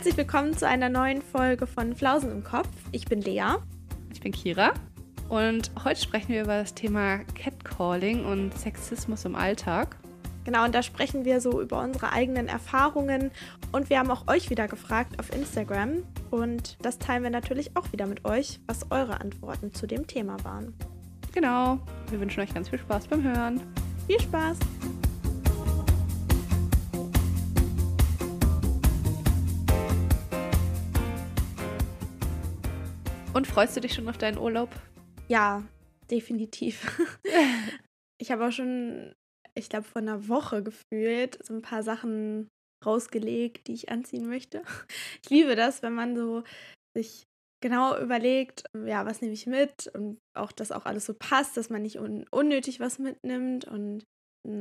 Herzlich willkommen zu einer neuen Folge von Flausen im Kopf. Ich bin Lea. Ich bin Kira. Und heute sprechen wir über das Thema Catcalling und Sexismus im Alltag. Genau, und da sprechen wir so über unsere eigenen Erfahrungen. Und wir haben auch euch wieder gefragt auf Instagram. Und das teilen wir natürlich auch wieder mit euch, was eure Antworten zu dem Thema waren. Genau. Wir wünschen euch ganz viel Spaß beim Hören. Viel Spaß! Und freust du dich schon auf deinen Urlaub? Ja, definitiv. ich habe auch schon, ich glaube, vor einer Woche gefühlt so ein paar Sachen rausgelegt, die ich anziehen möchte. Ich liebe das, wenn man so sich genau überlegt, ja, was nehme ich mit und auch, dass auch alles so passt, dass man nicht un unnötig was mitnimmt und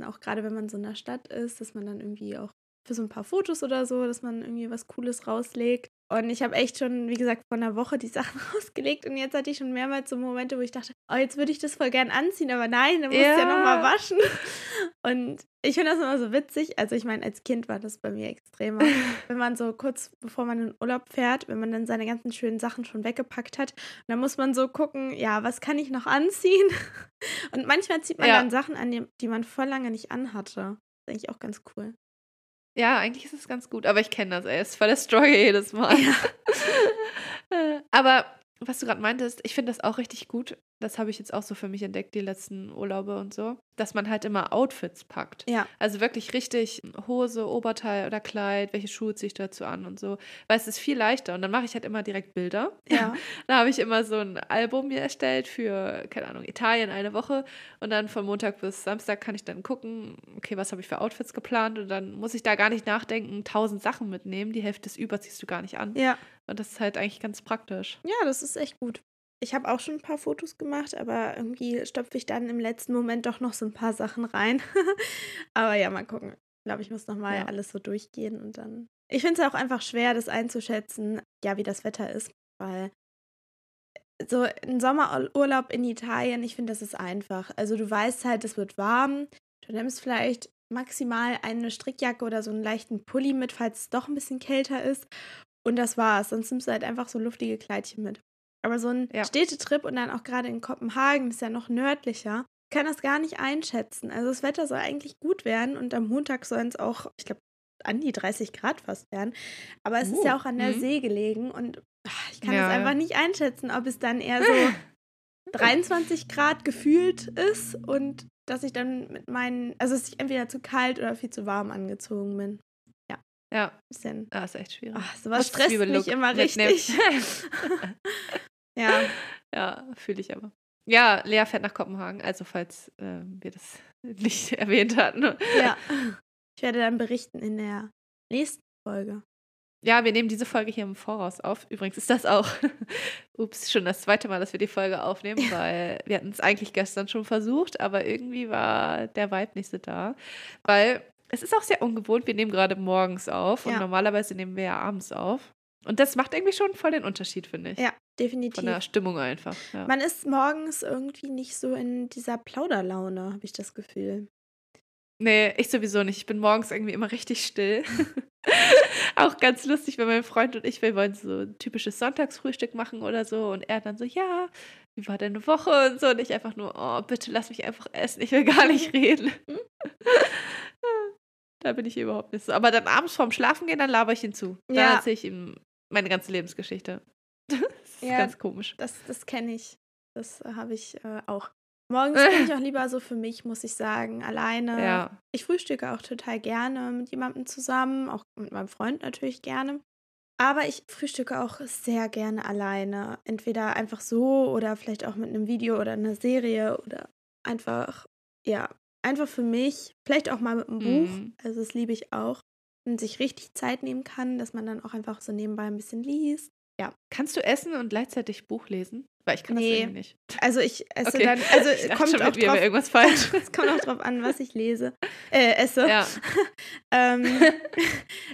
auch gerade wenn man so in der Stadt ist, dass man dann irgendwie auch für so ein paar Fotos oder so, dass man irgendwie was Cooles rauslegt. Und ich habe echt schon, wie gesagt, vor einer Woche die Sachen rausgelegt und jetzt hatte ich schon mehrmals so Momente, wo ich dachte, oh, jetzt würde ich das voll gern anziehen, aber nein, dann muss ja. ja nochmal waschen. Und ich finde das immer so witzig. Also ich meine, als Kind war das bei mir extremer. wenn man so kurz bevor man in Urlaub fährt, wenn man dann seine ganzen schönen Sachen schon weggepackt hat, dann muss man so gucken, ja, was kann ich noch anziehen? Und manchmal zieht man ja. dann Sachen an, die man voll lange nicht anhatte. Das ist eigentlich auch ganz cool. Ja, eigentlich ist es ganz gut, aber ich kenne das, ey. Es ist voll der Struggle jedes Mal. Ja. aber was du gerade meintest, ich finde das auch richtig gut. Das habe ich jetzt auch so für mich entdeckt, die letzten Urlaube und so, dass man halt immer Outfits packt. Ja. Also wirklich richtig Hose, Oberteil oder Kleid, welche Schuhe ziehe ich dazu an und so. Weil es ist viel leichter und dann mache ich halt immer direkt Bilder. Ja. da habe ich immer so ein Album mir erstellt für, keine Ahnung, Italien eine Woche und dann von Montag bis Samstag kann ich dann gucken, okay, was habe ich für Outfits geplant und dann muss ich da gar nicht nachdenken, tausend Sachen mitnehmen, die Hälfte des Über ziehst du gar nicht an. Ja. Und das ist halt eigentlich ganz praktisch. Ja, das ist echt gut. Ich habe auch schon ein paar Fotos gemacht, aber irgendwie stopfe ich dann im letzten Moment doch noch so ein paar Sachen rein. aber ja, mal gucken. Ich glaube, ich muss nochmal ja. alles so durchgehen und dann. Ich finde es auch einfach schwer, das einzuschätzen, ja, wie das Wetter ist, weil so ein Sommerurlaub in Italien, ich finde, das ist einfach. Also du weißt halt, es wird warm. Du nimmst vielleicht maximal eine Strickjacke oder so einen leichten Pulli mit, falls es doch ein bisschen kälter ist. Und das war's. Sonst nimmst du halt einfach so luftige Kleidchen mit. Aber so ein ja. Städtetrip und dann auch gerade in Kopenhagen, ist ja noch nördlicher, kann das gar nicht einschätzen. Also das Wetter soll eigentlich gut werden und am Montag sollen es auch, ich glaube, an die 30 Grad fast werden. Aber es uh, ist ja uh, auch an der mh. See gelegen und ach, ich kann ja, das einfach ja. nicht einschätzen, ob es dann eher so 23 Grad gefühlt ist und dass ich dann mit meinen, also dass ich entweder zu kalt oder viel zu warm angezogen bin. Ja. Bisschen. Ah, ist echt schwierig. Ach, sowas stresst mich immer richtig. ja. Ja, fühle ich aber. Ja, Lea fährt nach Kopenhagen, also falls äh, wir das nicht erwähnt hatten. Ja. Ich werde dann berichten in der nächsten Folge. Ja, wir nehmen diese Folge hier im Voraus auf. Übrigens ist das auch, ups, schon das zweite Mal, dass wir die Folge aufnehmen, ja. weil wir hatten es eigentlich gestern schon versucht, aber irgendwie war der Vibe nicht so da. Weil es ist auch sehr ungewohnt. Wir nehmen gerade morgens auf und normalerweise nehmen wir ja abends auf. Und das macht irgendwie schon voll den Unterschied, finde ich. Ja, definitiv. Von der Stimmung einfach. Ja. Man ist morgens irgendwie nicht so in dieser Plauderlaune, habe ich das Gefühl. Nee, ich sowieso nicht. Ich bin morgens irgendwie immer richtig still. auch ganz lustig, wenn mein Freund und ich, wir wollen so ein typisches Sonntagsfrühstück machen oder so. Und er dann so, ja, wie war deine Woche und so. Und ich einfach nur, oh, bitte lass mich einfach essen. Ich will gar nicht reden. Da bin ich überhaupt nicht so. Aber dann abends vorm Schlafen gehen, dann laber ich ihn zu. Dann ja. erzähle ich ihm meine ganze Lebensgeschichte. Das ist ja, ganz komisch. Das, das kenne ich. Das äh, habe ich äh, auch. Morgens bin ich auch lieber so für mich, muss ich sagen, alleine. Ja. Ich frühstücke auch total gerne mit jemandem zusammen, auch mit meinem Freund natürlich gerne. Aber ich frühstücke auch sehr gerne alleine. Entweder einfach so oder vielleicht auch mit einem Video oder einer Serie oder einfach, ja, einfach für mich, vielleicht auch mal mit einem Buch, mhm. also das liebe ich auch, sich richtig Zeit nehmen kann, dass man dann auch einfach so nebenbei ein bisschen liest. Ja. Kannst du essen und gleichzeitig Buch lesen? Weil ich kann nee. das irgendwie nicht. Also ich esse okay. dann, also ich kommt schon auch drauf, irgendwas falsch. es kommt auch drauf an, was ich lese, äh, esse. Ja. ähm,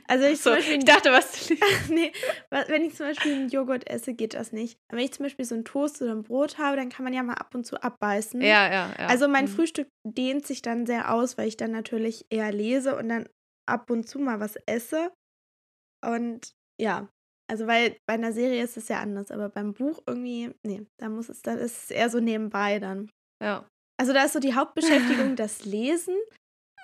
also ich, so, Beispiel, ich dachte, was du nee, wenn ich zum Beispiel einen Joghurt esse, geht das nicht. Aber wenn ich zum Beispiel so einen Toast oder ein Brot habe, dann kann man ja mal ab und zu abbeißen. Ja, ja, ja. Also mein mhm. Frühstück dehnt sich dann sehr aus, weil ich dann natürlich eher lese und dann ab und zu mal was esse. Und Ja. Also, weil bei einer Serie ist es ja anders, aber beim Buch irgendwie, nee, da muss es, da ist es eher so nebenbei dann. Ja. Also, da ist so die Hauptbeschäftigung das Lesen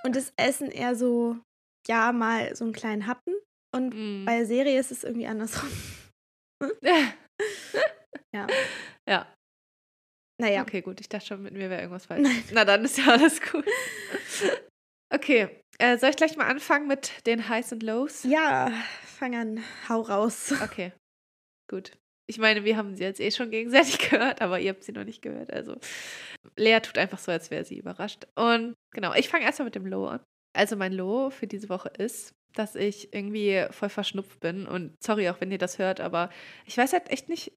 und das Essen eher so, ja, mal so einen kleinen Happen. Und Mm. bei der Serie ist es irgendwie andersrum. Ja. Ja. Naja. Okay, gut. Ich dachte schon, mit mir wäre irgendwas falsch. Na, dann ist ja alles gut. Okay. Äh, soll ich gleich mal anfangen mit den Highs und Lows? Ja, fang an, hau raus. Okay. Gut. Ich meine, wir haben sie jetzt eh schon gegenseitig gehört, aber ihr habt sie noch nicht gehört. Also, Lea tut einfach so, als wäre sie überrascht. Und genau, ich fange erstmal mit dem Low an. Also, mein Low für diese Woche ist, dass ich irgendwie voll verschnupft bin. Und sorry auch, wenn ihr das hört, aber ich weiß halt echt nicht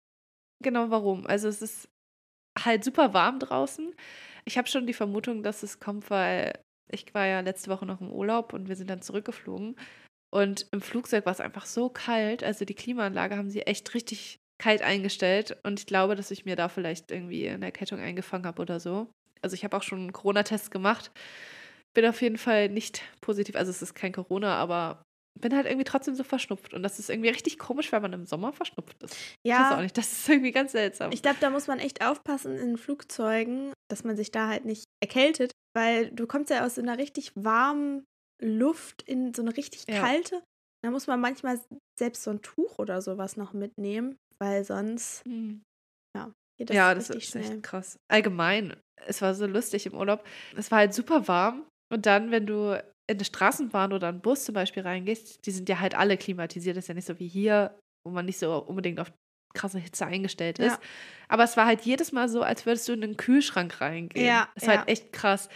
genau warum. Also, es ist halt super warm draußen. Ich habe schon die Vermutung, dass es kommt, weil ich war ja letzte Woche noch im Urlaub und wir sind dann zurückgeflogen. Und im Flugzeug war es einfach so kalt. Also die Klimaanlage haben sie echt richtig kalt eingestellt. Und ich glaube, dass ich mir da vielleicht irgendwie eine Erkältung eingefangen habe oder so. Also ich habe auch schon einen Corona-Test gemacht. Bin auf jeden Fall nicht positiv. Also es ist kein Corona, aber bin halt irgendwie trotzdem so verschnupft. Und das ist irgendwie richtig komisch, weil man im Sommer verschnupft ist. Ich weiß auch Ja, nicht. Das ist irgendwie ganz seltsam. ich glaube, da muss man echt aufpassen in Flugzeugen, dass man sich da halt nicht erkältet, weil du kommst ja aus so einer richtig warmen Luft in so eine richtig Ja. kalte. Da muss man manchmal selbst so ein Tuch oder sowas noch mitnehmen, weil sonst Hm. geht das ja, das richtig ist schnell. echt krass. Allgemein, es war so lustig im Urlaub. Es war halt super warm. Und dann, wenn du in eine Straßenbahn oder einen Bus zum Beispiel reingehst, die sind ja halt alle klimatisiert. Das ist ja nicht so wie hier, wo man nicht so unbedingt auf krasse Hitze eingestellt ist. Ja. Aber es war halt jedes Mal so, als würdest du in einen Kühlschrank reingehen. Ja, Es war ja. halt echt krass.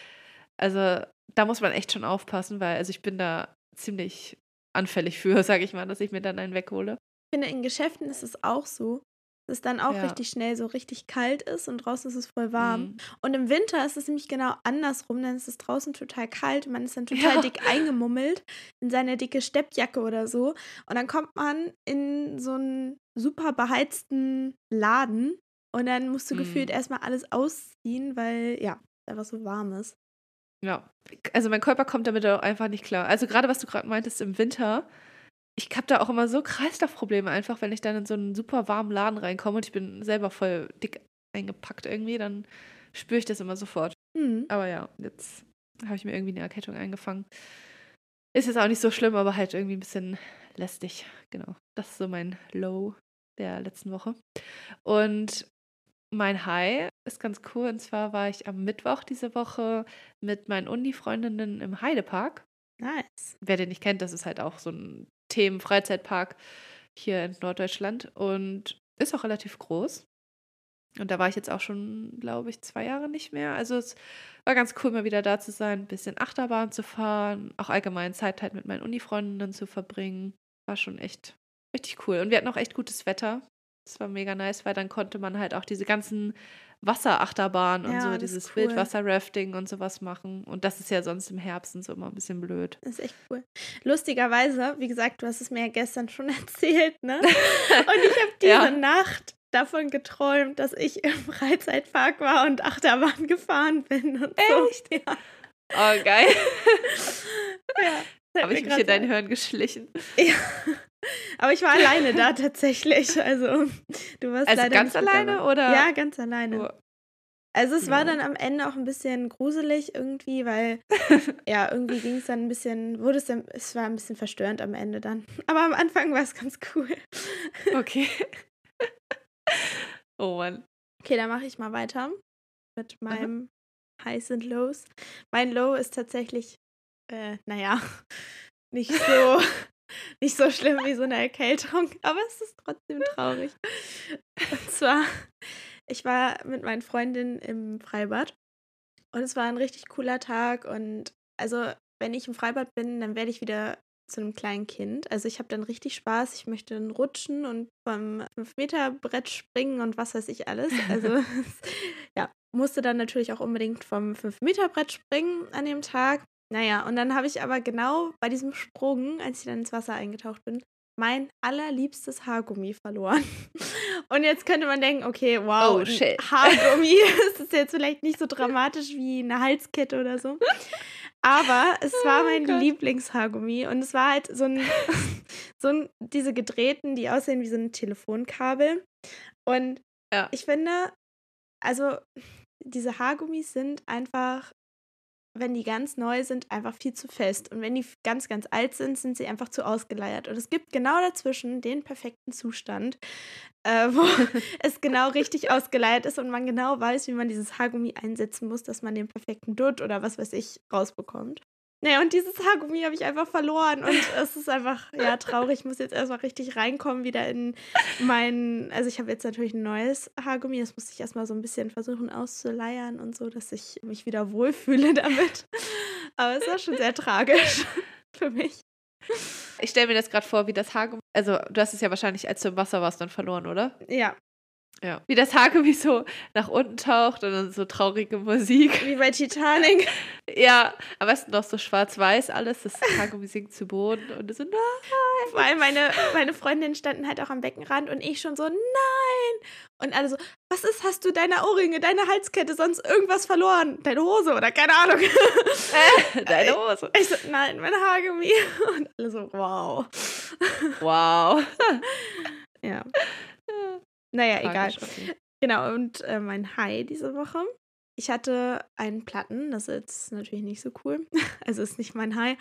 Also da muss man echt schon aufpassen, weil also ich bin da ziemlich anfällig für, sage ich mal, dass ich mir dann einen weghole. Ich finde, in Geschäften ist es auch so, es dann auch Ja. richtig schnell so richtig kalt ist und draußen ist es voll warm. Mhm. Und im Winter ist es nämlich genau andersrum, dann ist es draußen total kalt und man ist dann total Ja. dick eingemummelt in seine dicke Steppjacke oder so. Und dann kommt man in so einen super beheizten Laden und dann musst du Mhm. gefühlt erstmal alles ausziehen, weil ja, einfach so warm ist. Ja, also mein Körper kommt damit auch einfach nicht klar. Also gerade was du gerade meintest im Winter, ich habe da auch immer so Kreislaufprobleme einfach, wenn ich dann in so einen super warmen Laden reinkomme und ich bin selber voll dick eingepackt irgendwie, dann spüre ich das immer sofort. Hm. Aber ja, jetzt habe ich mir irgendwie eine Erkältung eingefangen. Ist jetzt auch nicht so schlimm, aber halt irgendwie ein bisschen lästig. Genau. Das ist so mein Low der letzten Woche. Und mein High ist ganz cool. Und zwar war ich am Mittwoch diese Woche mit meinen Uni-Freundinnen im Heidepark. Nice. Wer den nicht kennt, das ist halt auch so ein Themen-Freizeitpark hier in Norddeutschland und ist auch relativ groß. Und da war ich jetzt auch schon, glaube ich, zwei Jahre nicht mehr. Also es war ganz cool, mal wieder da zu sein, ein bisschen Achterbahn zu fahren, auch allgemein Zeit halt mit meinen Uni-Freundinnen zu verbringen. War schon echt richtig cool. Und wir hatten auch echt gutes Wetter. Das war mega nice, weil dann konnte man halt auch diese ganzen Wasserachterbahnen und Ja, so, dieses cool. Wildwasser-Rafting und sowas machen. Und das ist ja sonst im Herbst und so immer ein bisschen blöd. Das ist echt cool. Lustigerweise, wie gesagt, du hast es mir ja gestern schon erzählt, ne? Und ich habe diese Ja. Nacht davon geträumt, dass ich im Freizeitpark war und Achterbahn gefahren bin und so. Echt? Ja. Oh, geil. ja. Habe ich mich in dein Hirn geschlichen. Ja. Aber ich war alleine da tatsächlich. Also du warst Also leider ganz alleine dabei. oder? Ja, ganz alleine. Nur- Also es war Ja. dann am Ende auch ein bisschen gruselig irgendwie, weil ja, irgendwie ging es dann ein bisschen, wurde es dann, es war ein bisschen verstörend am Ende dann. Aber am Anfang war es ganz cool. Okay. oh Mann. Okay, dann mache ich mal weiter mit meinem Highs und Lows. Mein Low ist tatsächlich, äh, naja, nicht so, nicht so schlimm wie so eine Erkältung, aber es ist trotzdem traurig. Und zwar, ich war mit meinen Freundinnen im Freibad und es war ein richtig cooler Tag und also, wenn ich im Freibad bin, dann werde ich wieder zu einem kleinen Kind. Also ich habe dann richtig Spaß. Ich möchte dann rutschen und vom 5-Meter-Brett springen und was weiß ich alles. Also ja, musste dann natürlich auch unbedingt vom 5-Meter-Brett springen an dem Tag. Naja, und dann habe ich aber genau bei diesem Sprung, als ich dann ins Wasser eingetaucht bin, mein allerliebstes Haargummi verloren. Und jetzt könnte man denken, okay, wow, Oh. Haargummi, das ist jetzt vielleicht nicht so dramatisch wie eine Halskette oder so. Aber es war Oh mein Gott. Lieblingshaargummi und es war halt so ein, so ein, diese gedrehten, die aussehen wie so ein Telefonkabel. Und Ja. ich finde, also diese Haargummis sind einfach, wenn die ganz neu sind, einfach viel zu fest. Und wenn die ganz, ganz alt sind, sind sie einfach zu ausgeleiert. Und es gibt genau dazwischen den perfekten Zustand, äh, wo es genau richtig ausgeleiert ist und man genau weiß, wie man dieses Haargummi einsetzen muss, dass man den perfekten Dutt oder was weiß ich rausbekommt. Naja, und dieses Haargummi habe ich einfach verloren und es ist einfach, ja, traurig. Ich muss jetzt erstmal richtig reinkommen wieder in mein, also ich habe jetzt natürlich ein neues Haargummi, das muss ich erstmal so ein bisschen versuchen auszuleiern und so, dass ich mich wieder wohlfühle damit. Aber es war schon sehr tragisch für mich. Ich stelle mir das gerade vor, wie das Haargummi. Also, du hast es ja wahrscheinlich, als du im Wasser warst, dann verloren, oder? Ja, Ja. Wie das Haargummi so nach unten taucht und dann so traurige Musik. wie bei Titanic. Ja, am besten noch so schwarz-weiß alles. Das Haargummi sinkt zu Boden und so, nein. Vor allem meine, meine Freundinnen standen halt auch am Beckenrand und ich schon so, nein. Und alle so, was ist, hast du deine Ohrringe, deine Halskette, sonst irgendwas verloren? Deine Hose oder keine Ahnung. Deine Hose. Ich so, nein, mein Haargummi. Und alle so, wow. Wow. Ja. Naja, egal. Genau, und äh, mein High diese Woche. Ich hatte einen Platten, das ist jetzt natürlich nicht so cool. Also ist nicht mein High.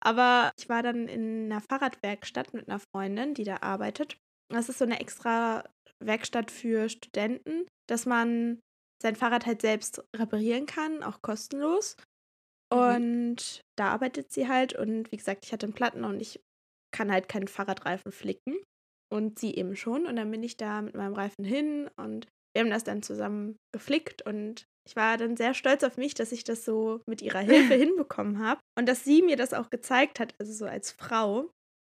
Aber ich war dann in einer Fahrradwerkstatt mit einer Freundin, die da arbeitet. Das ist so eine extra Werkstatt für Studenten, dass man sein Fahrrad halt selbst reparieren kann, auch kostenlos. Mhm. Und da arbeitet sie halt. Und wie gesagt, ich hatte einen Platten und ich kann halt keinen Fahrradreifen flicken. Und sie eben schon. Und dann bin ich da mit meinem Reifen hin und wir haben das dann zusammen geflickt. Und ich war dann sehr stolz auf mich, dass ich das so mit ihrer Hilfe hinbekommen habe. Und dass sie mir das auch gezeigt hat, also so als Frau.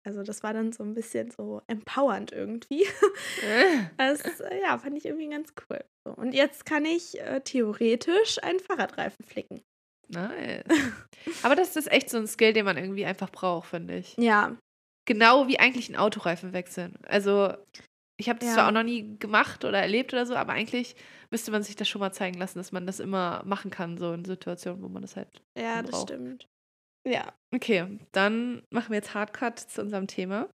Also das war dann so ein bisschen so empowernd irgendwie. Das, äh, ja, fand ich irgendwie ganz cool. So, und jetzt kann ich äh, theoretisch einen Fahrradreifen flicken. Nice. Aber das ist echt so ein Skill, den man irgendwie einfach braucht, finde ich. Ja, Genau wie eigentlich ein Autoreifen wechseln. Also, ich habe das Ja. zwar auch noch nie gemacht oder erlebt oder so, aber eigentlich müsste man sich das schon mal zeigen lassen, dass man das immer machen kann, so in Situationen, wo man das halt. ja, das Braucht. stimmt. Ja, Okay, dann machen wir jetzt Hardcut zu unserem Thema.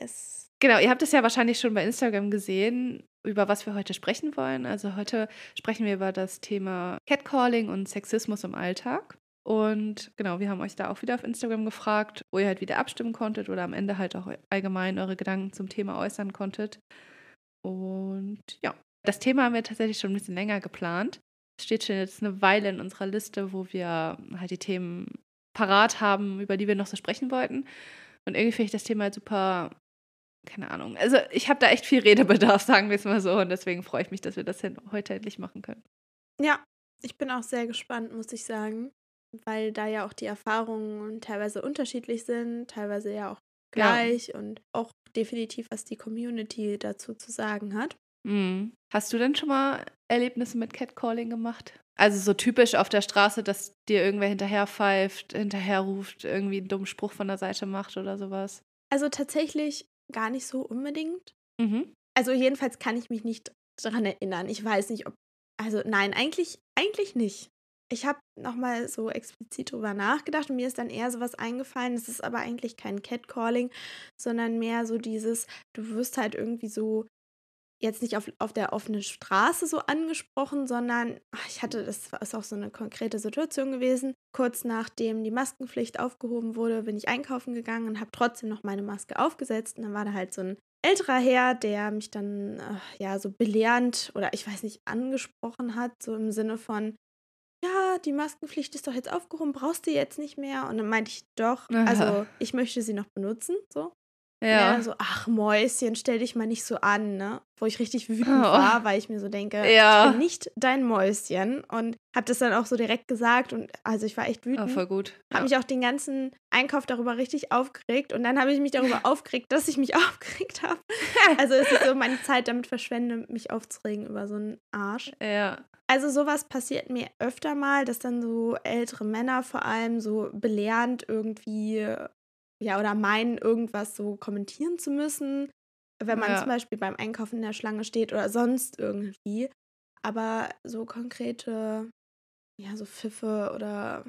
yes. Genau, ihr habt es ja wahrscheinlich schon bei Instagram gesehen, über was wir heute sprechen wollen. Also heute sprechen wir über das Thema Catcalling und Sexismus im Alltag. Und genau, wir haben euch da auch wieder auf Instagram gefragt, wo ihr halt wieder abstimmen konntet oder am Ende halt auch allgemein eure Gedanken zum Thema äußern konntet. Und ja, das Thema haben wir tatsächlich schon ein bisschen länger geplant. Es steht schon jetzt eine Weile in unserer Liste, wo wir halt die Themen parat haben, über die wir noch so sprechen wollten. Und irgendwie finde ich das Thema halt super, keine Ahnung. Also ich habe da echt viel Redebedarf, sagen wir es mal so. Und deswegen freue ich mich, dass wir das heute endlich machen können. Ja, ich bin auch sehr gespannt, muss ich sagen, weil da ja auch die Erfahrungen teilweise unterschiedlich sind, teilweise ja auch Ja. gleich und auch definitiv, was die Community dazu zu sagen hat. Mhm. Hast du denn schon mal Erlebnisse mit Catcalling gemacht? Also so typisch auf der Straße, dass dir irgendwer hinterher pfeift, hinterher ruft, irgendwie einen dummen Spruch von der Seite macht oder sowas? Also tatsächlich gar nicht so unbedingt. Mhm. Also jedenfalls kann ich mich nicht daran erinnern. Ich weiß nicht, ob. Also nein, eigentlich, eigentlich nicht. Ich habe nochmal so explizit drüber nachgedacht und mir ist dann eher sowas eingefallen. Es ist aber eigentlich kein Catcalling, sondern mehr so dieses, du wirst halt irgendwie so jetzt nicht auf, auf der offenen Straße so angesprochen, sondern ach, ich hatte, das ist auch so eine konkrete Situation gewesen. Kurz nachdem die Maskenpflicht aufgehoben wurde, bin ich einkaufen gegangen und habe trotzdem noch meine Maske aufgesetzt. Und dann war da halt so ein älterer Herr, der mich dann äh, ja so belehrend oder ich weiß nicht angesprochen hat, so im Sinne von, ja, die Maskenpflicht ist doch jetzt aufgehoben, brauchst du jetzt nicht mehr? Und dann meinte ich doch, also Aha. ich möchte sie noch benutzen, so. Ja. Ja. dann so, ach Mäuschen, stell dich mal nicht so an, ne? Wo ich richtig wütend Oh. war, weil ich mir so denke, Ja. ich bin nicht dein Mäuschen. Und hab das dann auch so direkt gesagt und also ich war echt Oh, wütend. voll gut. Habe mich auch den ganzen Einkauf darüber richtig aufgeregt und dann habe ich mich darüber aufgeregt, dass ich mich aufgeregt habe. Also es ist so meine Zeit damit verschwende, mich aufzuregen über so einen Arsch. Ja. Also sowas passiert mir öfter mal, dass dann so ältere Männer vor allem so belehrend irgendwie, ja, oder meinen, irgendwas so kommentieren zu müssen, wenn man Ja. zum Beispiel beim Einkaufen in der Schlange steht oder sonst irgendwie. Aber so konkrete, ja, so Pfiffe oder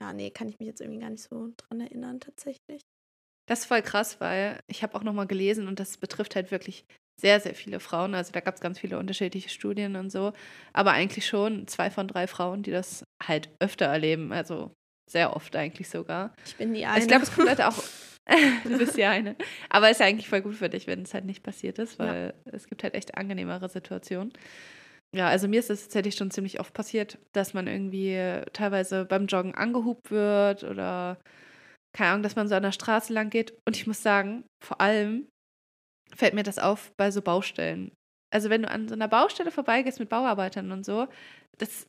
ja, nee, kann ich mich jetzt irgendwie gar nicht so dran erinnern, tatsächlich. Das ist voll krass, weil ich habe auch nochmal gelesen und das betrifft halt wirklich sehr, sehr viele Frauen. Also da gab es ganz viele unterschiedliche Studien und so. Aber eigentlich schon zwei von drei Frauen, die das halt öfter erleben. Also sehr oft eigentlich sogar. Ich bin die eine. Also ich glaube, es kommt halt auch. du bist die eine. Aber ist ja eigentlich voll gut für dich, wenn es halt nicht passiert ist, weil ja. es gibt halt echt angenehmere Situationen. Ja, also mir ist es tatsächlich schon ziemlich oft passiert, dass man irgendwie teilweise beim Joggen angehupt wird oder keine Ahnung, dass man so an der Straße lang geht. Und ich muss sagen, vor allem fällt mir das auf bei so Baustellen. Also wenn du an so einer Baustelle vorbeigehst mit Bauarbeitern und so, das,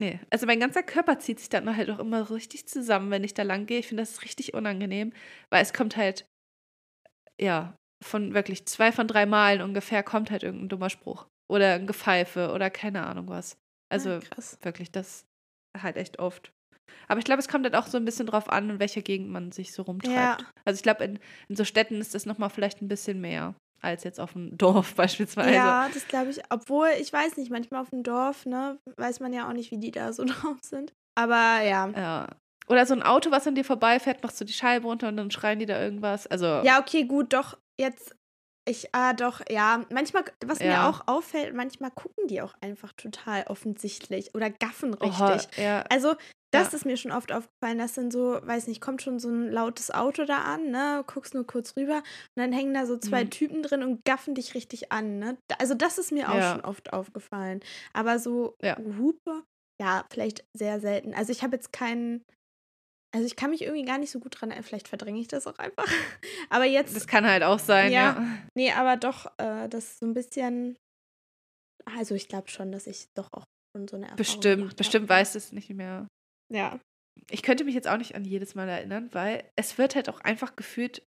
nee, also mein ganzer Körper zieht sich dann halt auch immer so richtig zusammen, wenn ich da lang gehe. Ich finde das richtig unangenehm, weil es kommt halt, ja, von wirklich zwei von drei Malen ungefähr kommt halt irgendein dummer Spruch oder ein Gepfeife oder keine Ahnung was. Also ja, wirklich, das halt echt oft. Aber ich glaube, es kommt halt auch so ein bisschen drauf an, in welcher Gegend man sich so rumtreibt. Ja. Also ich glaube, in, in so Städten ist das nochmal vielleicht ein bisschen mehr als jetzt auf dem Dorf beispielsweise. Ja, das glaube ich. Obwohl, ich weiß nicht, manchmal auf dem Dorf, ne, weiß man ja auch nicht, wie die da so drauf sind. Aber ja. Ja. Oder so ein Auto, was an dir vorbeifährt, machst du die Scheibe runter und dann schreien die da irgendwas. Also. Ja, okay, gut, doch. Jetzt ich, ah, doch, ja. Manchmal, was ja. mir auch auffällt, manchmal gucken die auch einfach total offensichtlich oder gaffen richtig. Oh, ja. Also, das ja. ist mir schon oft aufgefallen, dass dann so, weiß nicht, kommt schon so ein lautes Auto da an, ne? Guckst nur kurz rüber und dann hängen da so zwei mhm. Typen drin und gaffen dich richtig an, ne? Also, das ist mir auch schon oft aufgefallen. Aber so Hupe, ja, vielleicht sehr selten. Also, ich habe jetzt keinen also ich kann mich irgendwie gar nicht so gut dran erinnern. Vielleicht verdränge ich das auch einfach. aber jetzt. Das kann halt auch sein, ja. ja. Nee, aber doch, äh, das so ein bisschen. Also ich glaube schon, dass ich doch auch schon so eine Erfahrung Bestimmt, bestimmt weiß es nicht mehr. Ja. Ich könnte mich jetzt auch nicht an jedes Mal erinnern, weil es wird halt auch einfach gefühlt,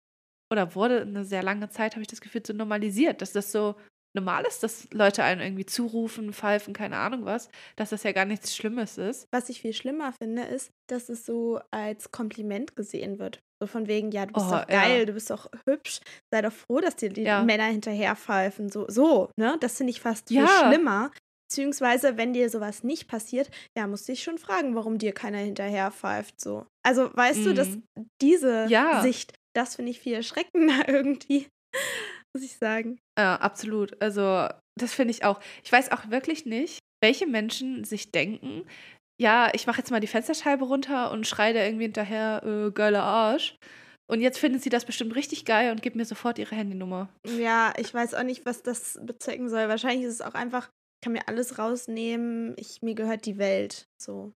oder wurde eine sehr lange Zeit, habe ich das Gefühl, so normalisiert, dass das so normal ist, dass Leute einen irgendwie zurufen, pfeifen, keine Ahnung was, dass das ja gar nichts Schlimmes ist. Was ich viel schlimmer finde, ist, dass es so als Kompliment gesehen wird. So von wegen, ja, du bist oh, doch geil, ja. du bist doch hübsch, sei doch froh, dass dir die ja. Männer hinterher pfeifen. So, so, ne? Das finde ich fast viel ja. schlimmer. Beziehungsweise, wenn dir sowas nicht passiert, ja, musst du dich schon fragen, warum dir keiner hinterher pfeift. So. Also, weißt mm. du, dass mhm. diese Sicht, das finde ich viel erschreckender irgendwie muss ich sagen. Ja, absolut. Also, das finde ich auch. Ich weiß auch wirklich nicht, welche Menschen sich denken, ja, ich mache jetzt mal die Fensterscheibe runter und schreie da irgendwie hinterher, äh, geiler Arsch. Und jetzt finden sie das bestimmt richtig geil und geben mir sofort ihre Handynummer. Ja, ich weiß auch nicht, was das bezwecken soll. Wahrscheinlich ist es auch einfach, ich kann mir alles rausnehmen, ich, mir gehört die Welt. So.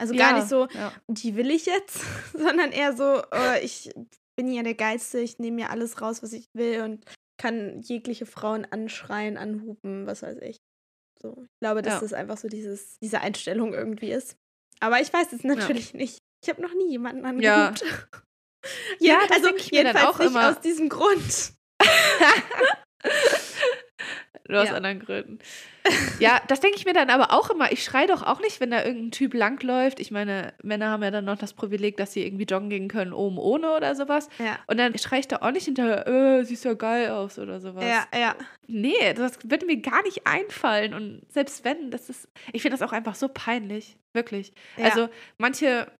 Also gar ja, nicht so, ja. die will ich jetzt, sondern eher so, äh, ich bin ja der Geilste, ich nehme mir alles raus, was ich will und kann jegliche Frauen anschreien, anhupen, was weiß ich. So, ich glaube, dass ja. das einfach so dieses, diese Einstellung irgendwie ist. Aber ich weiß es natürlich ja. nicht. Ich habe noch nie jemanden angehupt. Ja, ja also ich mir dann auch nicht immer. aus diesem Grund. Nur aus ja. anderen Gründen. Ja, das denke ich mir dann aber auch immer. Ich schreie doch auch nicht, wenn da irgendein Typ langläuft. Ich meine, Männer haben ja dann noch das Privileg, dass sie irgendwie joggen gehen können, oben ohne oder sowas. Ja. Und dann schreie ich da auch nicht hinterher, äh, siehst ja geil aus oder sowas. Ja, ja. Nee, das würde mir gar nicht einfallen. Und selbst wenn, das ist, ich finde das auch einfach so peinlich. Wirklich. Ja. Also manche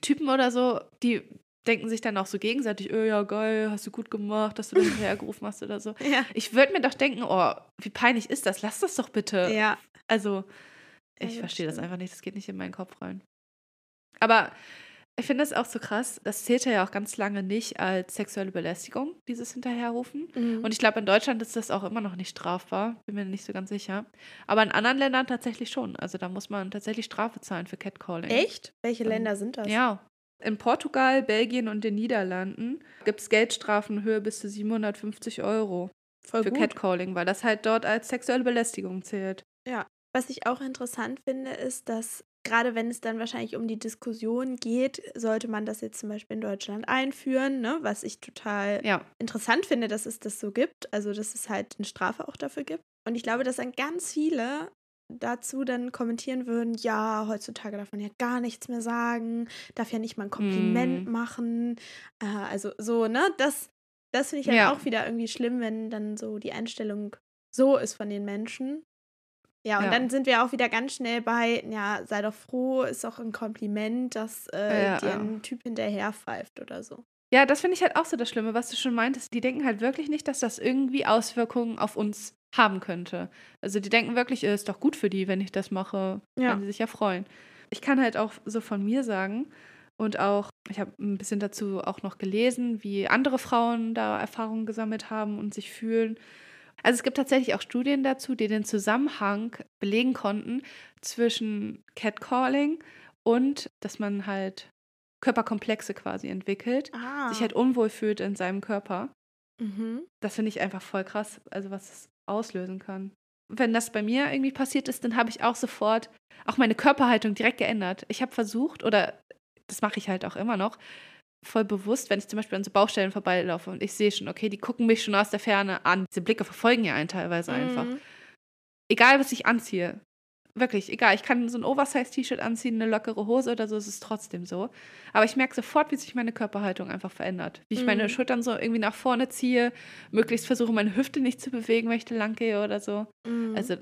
Typen oder so, die denken sich dann auch so gegenseitig, oh ja, geil, hast du gut gemacht, dass du das hinterhergerufen hast oder so. Ja. Ich würde mir doch denken, oh, wie peinlich ist das? Lass das doch bitte. Ja. Also, ich ja, verstehe das einfach nicht. Das geht nicht in meinen Kopf rein. Aber ich finde das auch so krass. Das zählte ja auch ganz lange nicht als sexuelle Belästigung, dieses Hinterherrufen. Mhm. Und ich glaube, in Deutschland ist das auch immer noch nicht strafbar. Bin mir nicht so ganz sicher. Aber in anderen Ländern tatsächlich schon. Also da muss man tatsächlich Strafe zahlen für Catcalling. Echt? Welche Länder sind das? Ja, in Portugal, Belgien und den Niederlanden gibt es Geldstrafen in Höhe bis zu 750 Euro Voll für gut. Catcalling, weil das halt dort als sexuelle Belästigung zählt. Ja, was ich auch interessant finde, ist, dass gerade wenn es dann wahrscheinlich um die Diskussion geht, sollte man das jetzt zum Beispiel in Deutschland einführen, ne? was ich total ja. interessant finde, dass es das so gibt, also dass es halt eine Strafe auch dafür gibt. Und ich glaube, dass dann ganz viele dazu dann kommentieren würden, ja, heutzutage darf man ja gar nichts mehr sagen, darf ja nicht mal ein Kompliment mm. machen. Äh, also so, ne? Das, das finde ich halt ja. auch wieder irgendwie schlimm, wenn dann so die Einstellung so ist von den Menschen. Ja, und ja. dann sind wir auch wieder ganz schnell bei, ja, sei doch froh, ist auch ein Kompliment, dass äh, ja, dir ein Typ hinterher pfeift oder so. Ja, das finde ich halt auch so das Schlimme, was du schon meintest. Die denken halt wirklich nicht, dass das irgendwie Auswirkungen auf uns haben könnte. Also die denken wirklich, es ist doch gut für die, wenn ich das mache. Ja. Kann sie sich ja freuen. Ich kann halt auch so von mir sagen und auch, ich habe ein bisschen dazu auch noch gelesen, wie andere Frauen da Erfahrungen gesammelt haben und sich fühlen. Also es gibt tatsächlich auch Studien dazu, die den Zusammenhang belegen konnten zwischen Catcalling und dass man halt Körperkomplexe quasi entwickelt, ah. sich halt unwohl fühlt in seinem Körper. Mhm. Das finde ich einfach voll krass, also was es auslösen kann. Wenn das bei mir irgendwie passiert ist, dann habe ich auch sofort auch meine Körperhaltung direkt geändert. Ich habe versucht, oder das mache ich halt auch immer noch, voll bewusst, wenn ich zum Beispiel an so Baustellen vorbeilaufe und ich sehe schon, okay, die gucken mich schon aus der Ferne an. Diese Blicke verfolgen ja einen teilweise mhm. einfach. Egal, was ich anziehe. Wirklich, egal. Ich kann so ein Oversize-T-Shirt anziehen, eine lockere Hose oder so, ist es trotzdem so. Aber ich merke sofort, wie sich meine Körperhaltung einfach verändert. Wie ich mhm. meine Schultern so irgendwie nach vorne ziehe, möglichst versuche, meine Hüfte nicht zu bewegen, wenn ich da lang gehe oder so. Mhm. Also,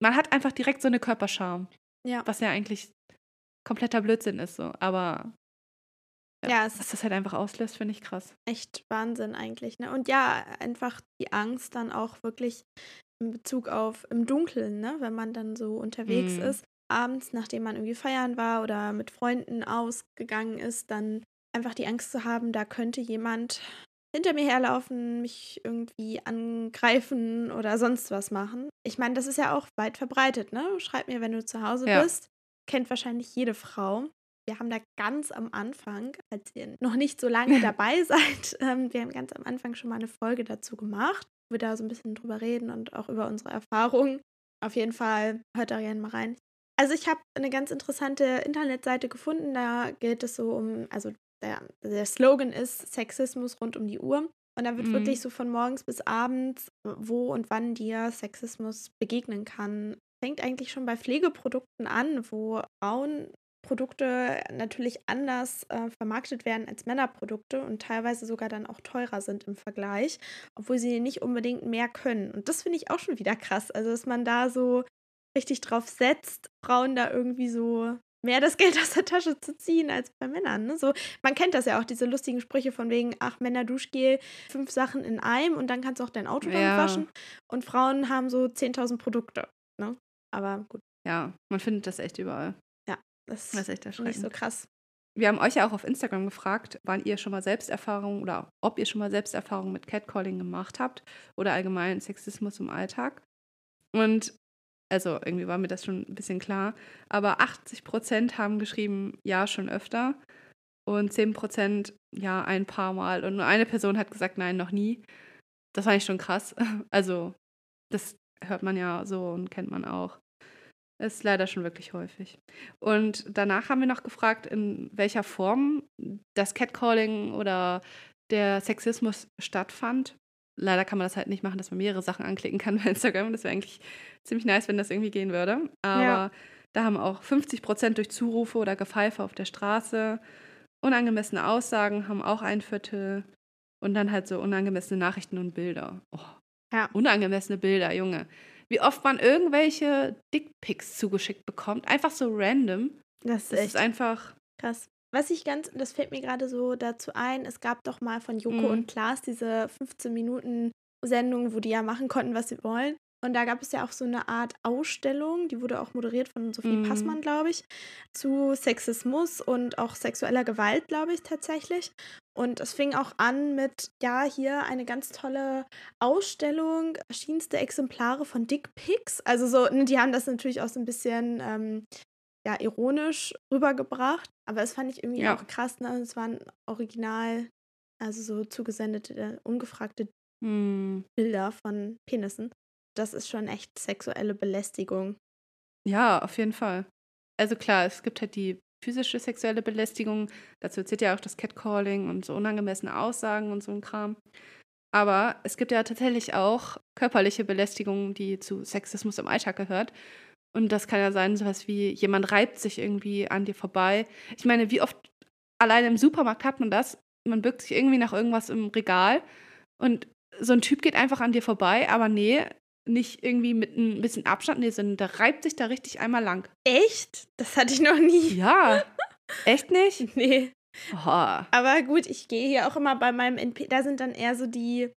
man hat einfach direkt so eine Körperscham. Ja. Was ja eigentlich kompletter Blödsinn ist so. Aber ja, es dass das halt einfach auslöst, finde ich krass. Echt Wahnsinn eigentlich. Ne? Und ja, einfach die Angst dann auch wirklich in Bezug auf im Dunkeln, ne? wenn man dann so unterwegs mm. ist, abends, nachdem man irgendwie feiern war oder mit Freunden ausgegangen ist, dann einfach die Angst zu haben, da könnte jemand hinter mir herlaufen, mich irgendwie angreifen oder sonst was machen. Ich meine, das ist ja auch weit verbreitet, ne? Schreib mir, wenn du zu Hause ja. bist. Kennt wahrscheinlich jede Frau. Wir haben da ganz am Anfang, als ihr noch nicht so lange dabei seid, ähm, wir haben ganz am Anfang schon mal eine Folge dazu gemacht, wir da so ein bisschen drüber reden und auch über unsere Erfahrungen. Auf jeden Fall hört da gerne mal rein. Also ich habe eine ganz interessante Internetseite gefunden, da geht es so um, also der, der Slogan ist Sexismus rund um die Uhr. Und da wird mhm. wirklich so von morgens bis abends, wo und wann dir Sexismus begegnen kann. Fängt eigentlich schon bei Pflegeprodukten an, wo Frauen Produkte natürlich anders äh, vermarktet werden als Männerprodukte und teilweise sogar dann auch teurer sind im Vergleich, obwohl sie nicht unbedingt mehr können. Und das finde ich auch schon wieder krass. Also, dass man da so richtig drauf setzt, Frauen da irgendwie so mehr das Geld aus der Tasche zu ziehen als bei Männern. Ne? So, man kennt das ja auch, diese lustigen Sprüche von wegen, ach, Männer Duschgel, fünf Sachen in einem und dann kannst du auch dein Auto damit ja. waschen. Und Frauen haben so 10.000 Produkte. Ne? Aber gut. Ja, man findet das echt überall. Das, das ist echt erschreckend. Nicht so krass. Wir haben euch ja auch auf Instagram gefragt, wann ihr schon mal Selbsterfahrungen oder ob ihr schon mal Selbsterfahrungen mit Catcalling gemacht habt oder allgemein Sexismus im Alltag. Und also irgendwie war mir das schon ein bisschen klar, aber 80 Prozent haben geschrieben, ja, schon öfter. Und 10 Prozent, ja, ein paar Mal. Und nur eine Person hat gesagt, nein, noch nie. Das war eigentlich schon krass. Also, das hört man ja so und kennt man auch. Ist leider schon wirklich häufig. Und danach haben wir noch gefragt, in welcher Form das Catcalling oder der Sexismus stattfand. Leider kann man das halt nicht machen, dass man mehrere Sachen anklicken kann bei Instagram. Das wäre eigentlich ziemlich nice, wenn das irgendwie gehen würde. Aber ja. da haben auch 50 Prozent durch Zurufe oder Gepfeife auf der Straße. Unangemessene Aussagen haben auch ein Viertel. Und dann halt so unangemessene Nachrichten und Bilder. Oh, ja. Unangemessene Bilder, Junge wie oft man irgendwelche Dickpics zugeschickt bekommt. Einfach so random. Das ist, das ist einfach krass. Was ich ganz, das fällt mir gerade so dazu ein, es gab doch mal von Joko mhm. und Klaas diese 15 Minuten Sendung, wo die ja machen konnten, was sie wollen. Und da gab es ja auch so eine Art Ausstellung, die wurde auch moderiert von Sophie mhm. Passmann, glaube ich, zu Sexismus und auch sexueller Gewalt, glaube ich, tatsächlich. Und es fing auch an mit, ja, hier eine ganz tolle Ausstellung, verschiedenste Exemplare von Dickpics. Also so, ne, die haben das natürlich auch so ein bisschen, ähm, ja, ironisch rübergebracht. Aber es fand ich irgendwie ja. auch krass, ne? Es waren original, also so zugesendete, ungefragte hm. Bilder von Penissen das ist schon echt sexuelle Belästigung. Ja, auf jeden Fall. Also klar, es gibt halt die physische sexuelle Belästigung. Dazu zählt ja auch das Catcalling und so unangemessene Aussagen und so ein Kram. Aber es gibt ja tatsächlich auch körperliche Belästigung, die zu Sexismus im Alltag gehört. Und das kann ja sein, sowas wie jemand reibt sich irgendwie an dir vorbei. Ich meine, wie oft alleine im Supermarkt hat man das? Man bückt sich irgendwie nach irgendwas im Regal und so ein Typ geht einfach an dir vorbei, aber nee, nicht irgendwie mit ein bisschen Abstand, nee, sondern der reibt sich da richtig einmal lang. Echt? Das hatte ich noch nie. Ja. Echt nicht? Nee. Oh. Aber gut, ich gehe hier auch immer bei meinem NP, da sind dann eher so die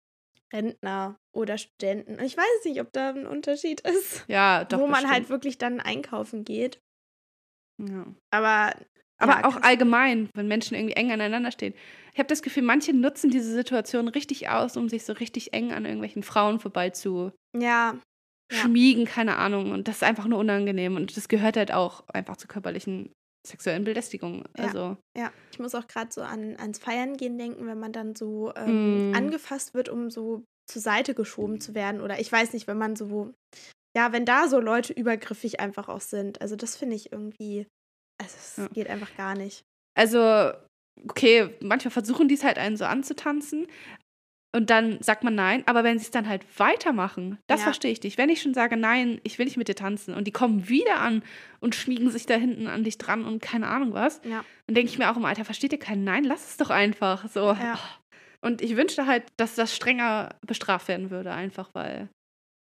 Rentner oder Studenten. Ich weiß nicht, ob da ein Unterschied ist. Ja, doch. Wo man bestimmt. halt wirklich dann einkaufen geht. Ja. Aber. Aber ja, auch allgemein, wenn Menschen irgendwie eng aneinander stehen. Ich habe das Gefühl, manche nutzen diese Situation richtig aus, um sich so richtig eng an irgendwelchen Frauen vorbei zu Ja, Ja. schmiegen, keine Ahnung. Und das ist einfach nur unangenehm. Und das gehört halt auch einfach zur körperlichen sexuellen Belästigung. Ja. Also, ja. Ich muss auch gerade so an, ans Feiern gehen denken, wenn man dann so ähm, Mm. angefasst wird, um so zur Seite geschoben zu werden. Oder ich weiß nicht, wenn man so. Ja, wenn da so Leute übergriffig einfach auch sind. Also, das finde ich irgendwie. Also, es Ja. geht einfach gar nicht. also, okay, manchmal versuchen die es halt einen so anzutanzen. Und dann sagt man nein, aber wenn sie es dann halt weitermachen, das Ja. verstehe ich nicht. Wenn ich schon sage, nein, ich will nicht mit dir tanzen und die kommen wieder an und schmiegen sich da hinten an dich dran und keine Ahnung was, Ja. dann denke ich mir auch im Alter, versteht ihr kein Nein? Lass es doch einfach. So. Ja. Und ich wünschte halt, dass das strenger bestraft werden würde, einfach weil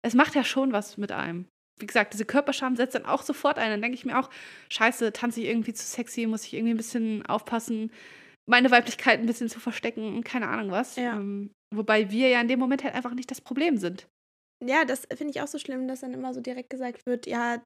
es macht ja schon was mit einem. Wie gesagt, diese Körperscham setzt dann auch sofort ein. Dann denke ich mir auch, scheiße, tanze ich irgendwie zu sexy, muss ich irgendwie ein bisschen aufpassen, meine Weiblichkeit ein bisschen zu verstecken und keine Ahnung was. Ja. Ähm, wobei wir ja in dem Moment halt einfach nicht das Problem sind. Ja, das finde ich auch so schlimm, dass dann immer so direkt gesagt wird, ja,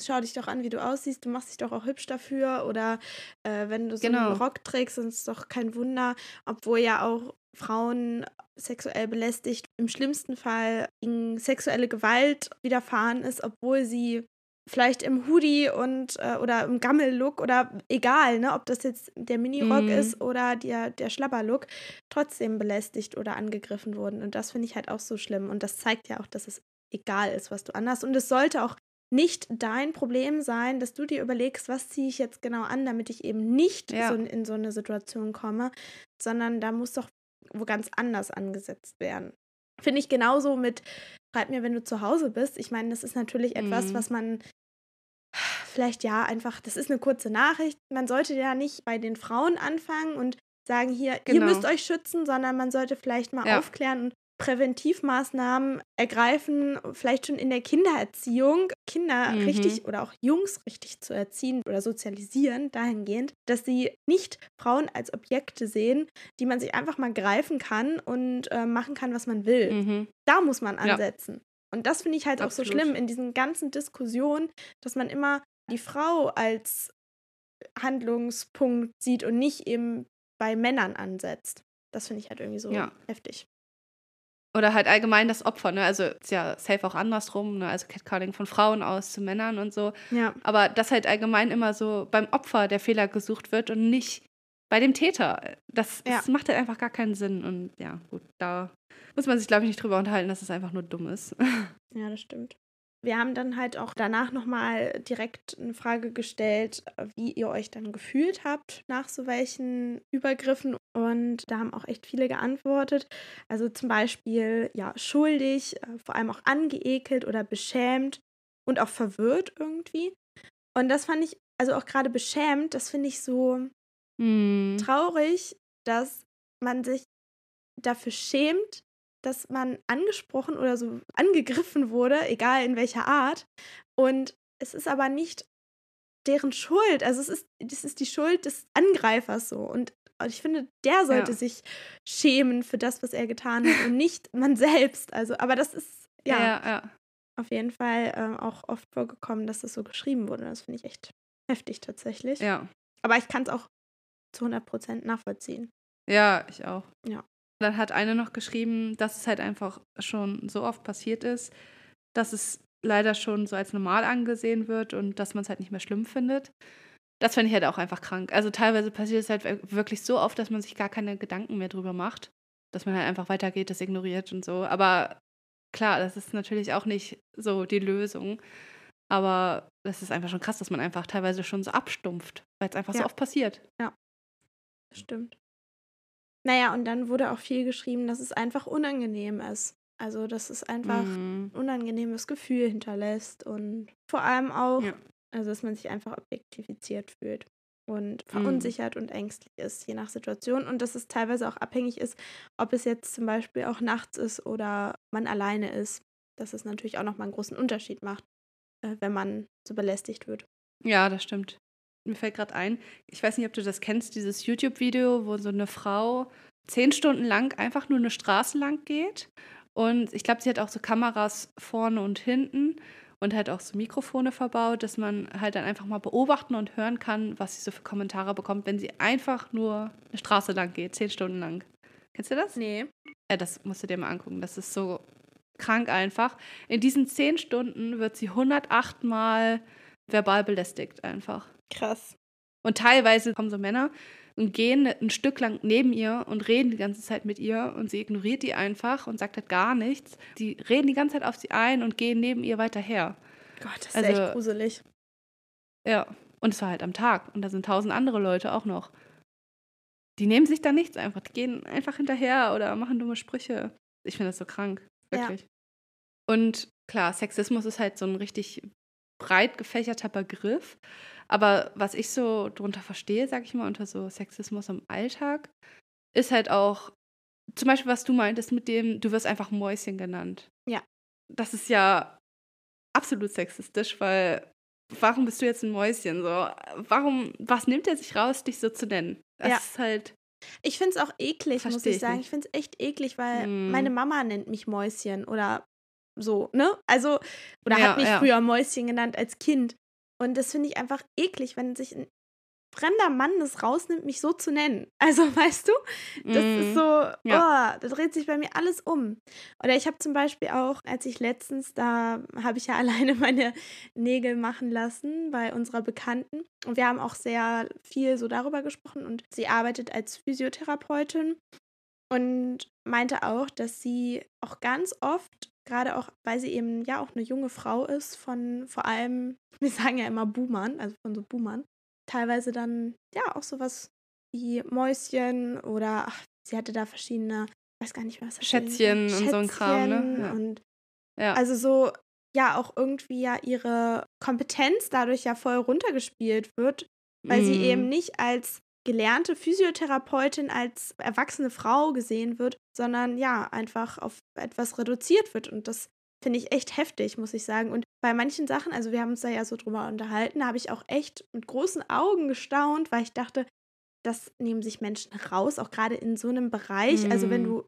schau dich doch an, wie du aussiehst, du machst dich doch auch hübsch dafür oder äh, wenn du so Genau. einen Rock trägst, dann ist es doch kein Wunder, obwohl ja auch Frauen sexuell belästigt, im schlimmsten Fall ihnen sexuelle Gewalt widerfahren ist, obwohl sie vielleicht im Hoodie und äh, oder im Gammel-Look oder egal, ne, ob das jetzt der Minirock Mhm. ist oder der, der Schlabber-Look, trotzdem belästigt oder angegriffen wurden. Und das finde ich halt auch so schlimm. Und das zeigt ja auch, dass es egal ist, was du anhast. Und es sollte auch nicht dein Problem sein, dass du dir überlegst, was ziehe ich jetzt genau an, damit ich eben nicht Ja. so in, so eine Situation komme, sondern da muss doch wo ganz anders angesetzt werden. Finde ich genauso mit, schreib mir, wenn du zu Hause bist. Ich meine, das ist natürlich etwas, Mhm. was man vielleicht ja einfach, das ist eine kurze Nachricht. Man sollte ja nicht bei den Frauen anfangen und sagen, hier, ihr Genau. müsst euch schützen, sondern man sollte vielleicht mal Ja. aufklären und Präventivmaßnahmen ergreifen, vielleicht schon in der Kindererziehung, Kinder Mhm. richtig oder auch Jungs richtig zu erziehen oder sozialisieren, dahingehend, dass sie nicht Frauen als Objekte sehen, die man sich einfach mal greifen kann und äh, machen kann, was man will. Mhm. Da muss man Ja. ansetzen. Und das finde ich halt auch so Absolut. schlimm in diesen ganzen Diskussionen, dass man immer die Frau als Handlungspunkt sieht und nicht eben bei Männern ansetzt. Das finde ich halt irgendwie so Ja. heftig. Oder halt allgemein das Opfer, ne? Also ist ja safe auch andersrum, ne? Also Catcalling von Frauen aus zu Männern und so. Ja. Aber dass halt allgemein immer so beim Opfer der Fehler gesucht wird und nicht bei dem Täter. Das, Ja. das macht halt einfach gar keinen Sinn. Und ja, gut, da muss man sich, glaube ich, nicht drüber unterhalten, dass es einfach nur dumm ist. Ja, das stimmt. Wir haben dann halt auch danach nochmal direkt eine Frage gestellt, wie ihr euch dann gefühlt habt nach so welchen Übergriffen. Und da haben auch echt viele geantwortet. Also zum Beispiel, ja, schuldig, äh, vor allem auch angeekelt oder beschämt und auch verwirrt irgendwie. Und das fand ich, also auch gerade beschämt, das finde ich so Hm. traurig, dass man sich dafür schämt, dass man angesprochen oder so angegriffen wurde, egal in welcher Art. Und es ist aber nicht deren Schuld. Also es ist, das ist die Schuld des Angreifers so. Und ich finde, der sollte Ja. sich schämen für das, was er getan hat und nicht man selbst. Also, aber das ist ja, ja, ja. auf jeden Fall ähm, auch oft vorgekommen, dass das so geschrieben wurde. Das finde ich echt heftig tatsächlich. Ja. Aber ich kann es auch zu 100% nachvollziehen. Ja, ich auch. Ja. Dann hat eine noch geschrieben, dass es halt einfach schon so oft passiert ist, dass es leider schon so als normal angesehen wird und dass man es halt nicht mehr schlimm findet. Das finde ich halt auch einfach krank. Also teilweise passiert es halt wir- wirklich so oft, dass man sich gar keine Gedanken mehr drüber macht. Dass man halt einfach weitergeht, das ignoriert und so. Aber klar, das ist natürlich auch nicht so die Lösung. Aber das ist einfach schon krass, dass man einfach teilweise schon so abstumpft, weil es einfach so Ja. oft passiert. Das stimmt. Naja, und dann wurde auch viel geschrieben, dass es einfach unangenehm ist. Also, dass es einfach Mhm. ein unangenehmes Gefühl hinterlässt und vor allem auch, Ja. also, dass man sich einfach objektifiziert fühlt und Mhm. verunsichert und ängstlich ist, je nach Situation. Und dass es teilweise auch abhängig ist, ob es jetzt zum Beispiel auch nachts ist oder man alleine ist. dass es natürlich auch nochmal einen großen Unterschied macht, äh, wenn man so belästigt wird. Ja, das stimmt. Mir fällt gerade ein, ich weiß nicht, ob du das kennst, dieses YouTube-Video, wo so eine Frau zehn Stunden lang einfach nur eine Straße lang geht. Und ich glaube, sie hat auch so Kameras vorne und hinten und halt auch so Mikrofone verbaut, dass man halt dann einfach mal beobachten und hören kann, was sie so für Kommentare bekommt, wenn sie einfach nur eine Straße lang geht, zehn Stunden lang. Kennst du das? Nee. Ja, das musst du dir mal angucken. Das ist so krank einfach. In diesen zehn Stunden wird sie 108 Mal verbal belästigt einfach. Krass. Und teilweise kommen so Männer und gehen ein Stück lang neben ihr und reden die ganze Zeit mit ihr und sie ignoriert die einfach und sagt halt gar nichts. Die reden die ganze Zeit auf sie ein und gehen neben ihr weiter her. Gott, das ist also, echt gruselig. Ja, und es war halt am Tag und da sind tausend andere Leute auch noch. Die nehmen sich da nichts einfach. Die gehen einfach hinterher oder machen dumme Sprüche. Ich finde das so krank, wirklich. Ja. Und klar, Sexismus ist halt so ein richtig breit gefächerter Begriff. Aber was ich so drunter verstehe, sag ich mal, unter so Sexismus im Alltag, ist halt auch, zum Beispiel, was du meintest mit dem, du wirst einfach Mäuschen genannt. Ja. Das ist ja absolut sexistisch, weil warum bist du jetzt ein Mäuschen? So, warum, was nimmt er sich raus, dich so zu nennen? Das ja. ist halt. Ich finde es auch eklig, muss ich sagen. Nicht. Ich finde es echt eklig, weil hm. meine Mama nennt mich Mäuschen oder so, ne? Also, oder ja, hat mich ja. früher Mäuschen genannt als Kind. Und das finde ich einfach eklig, wenn sich ein fremder Mann es rausnimmt, mich so zu nennen. Also, weißt du, das mm. ist mhm. so, ja. oh, da dreht sich bei mir alles um. Oder ich habe zum Beispiel auch, als ich letztens, da habe ich ja alleine meine Nägel machen lassen bei unserer Bekannten. Und wir haben auch sehr viel so darüber gesprochen. Und sie arbeitet als Physiotherapeutin und meinte auch, dass sie auch ganz oft gerade auch, weil sie eben ja auch eine junge Frau ist, von vor allem, wir sagen ja immer Boomern, also von so Boomern, teilweise dann ja auch sowas wie Mäuschen oder ach, sie hatte da verschiedene, ich weiß gar nicht was. Schätzchen, Schätzchen und so ein Kram, ne? Ja. Und ja. also so ja auch irgendwie ja ihre Kompetenz dadurch ja voll runtergespielt wird, weil mm. sie eben nicht als gelernte Physiotherapeutin als erwachsene Frau gesehen wird, sondern ja, einfach auf etwas reduziert wird. Und das finde ich echt heftig, muss ich sagen. Und bei manchen Sachen, also wir haben uns da ja so drüber unterhalten, habe ich auch echt mit großen Augen gestaunt, weil ich dachte, das nehmen sich Menschen raus, auch gerade in so einem Bereich. Mhm. Also wenn mm. du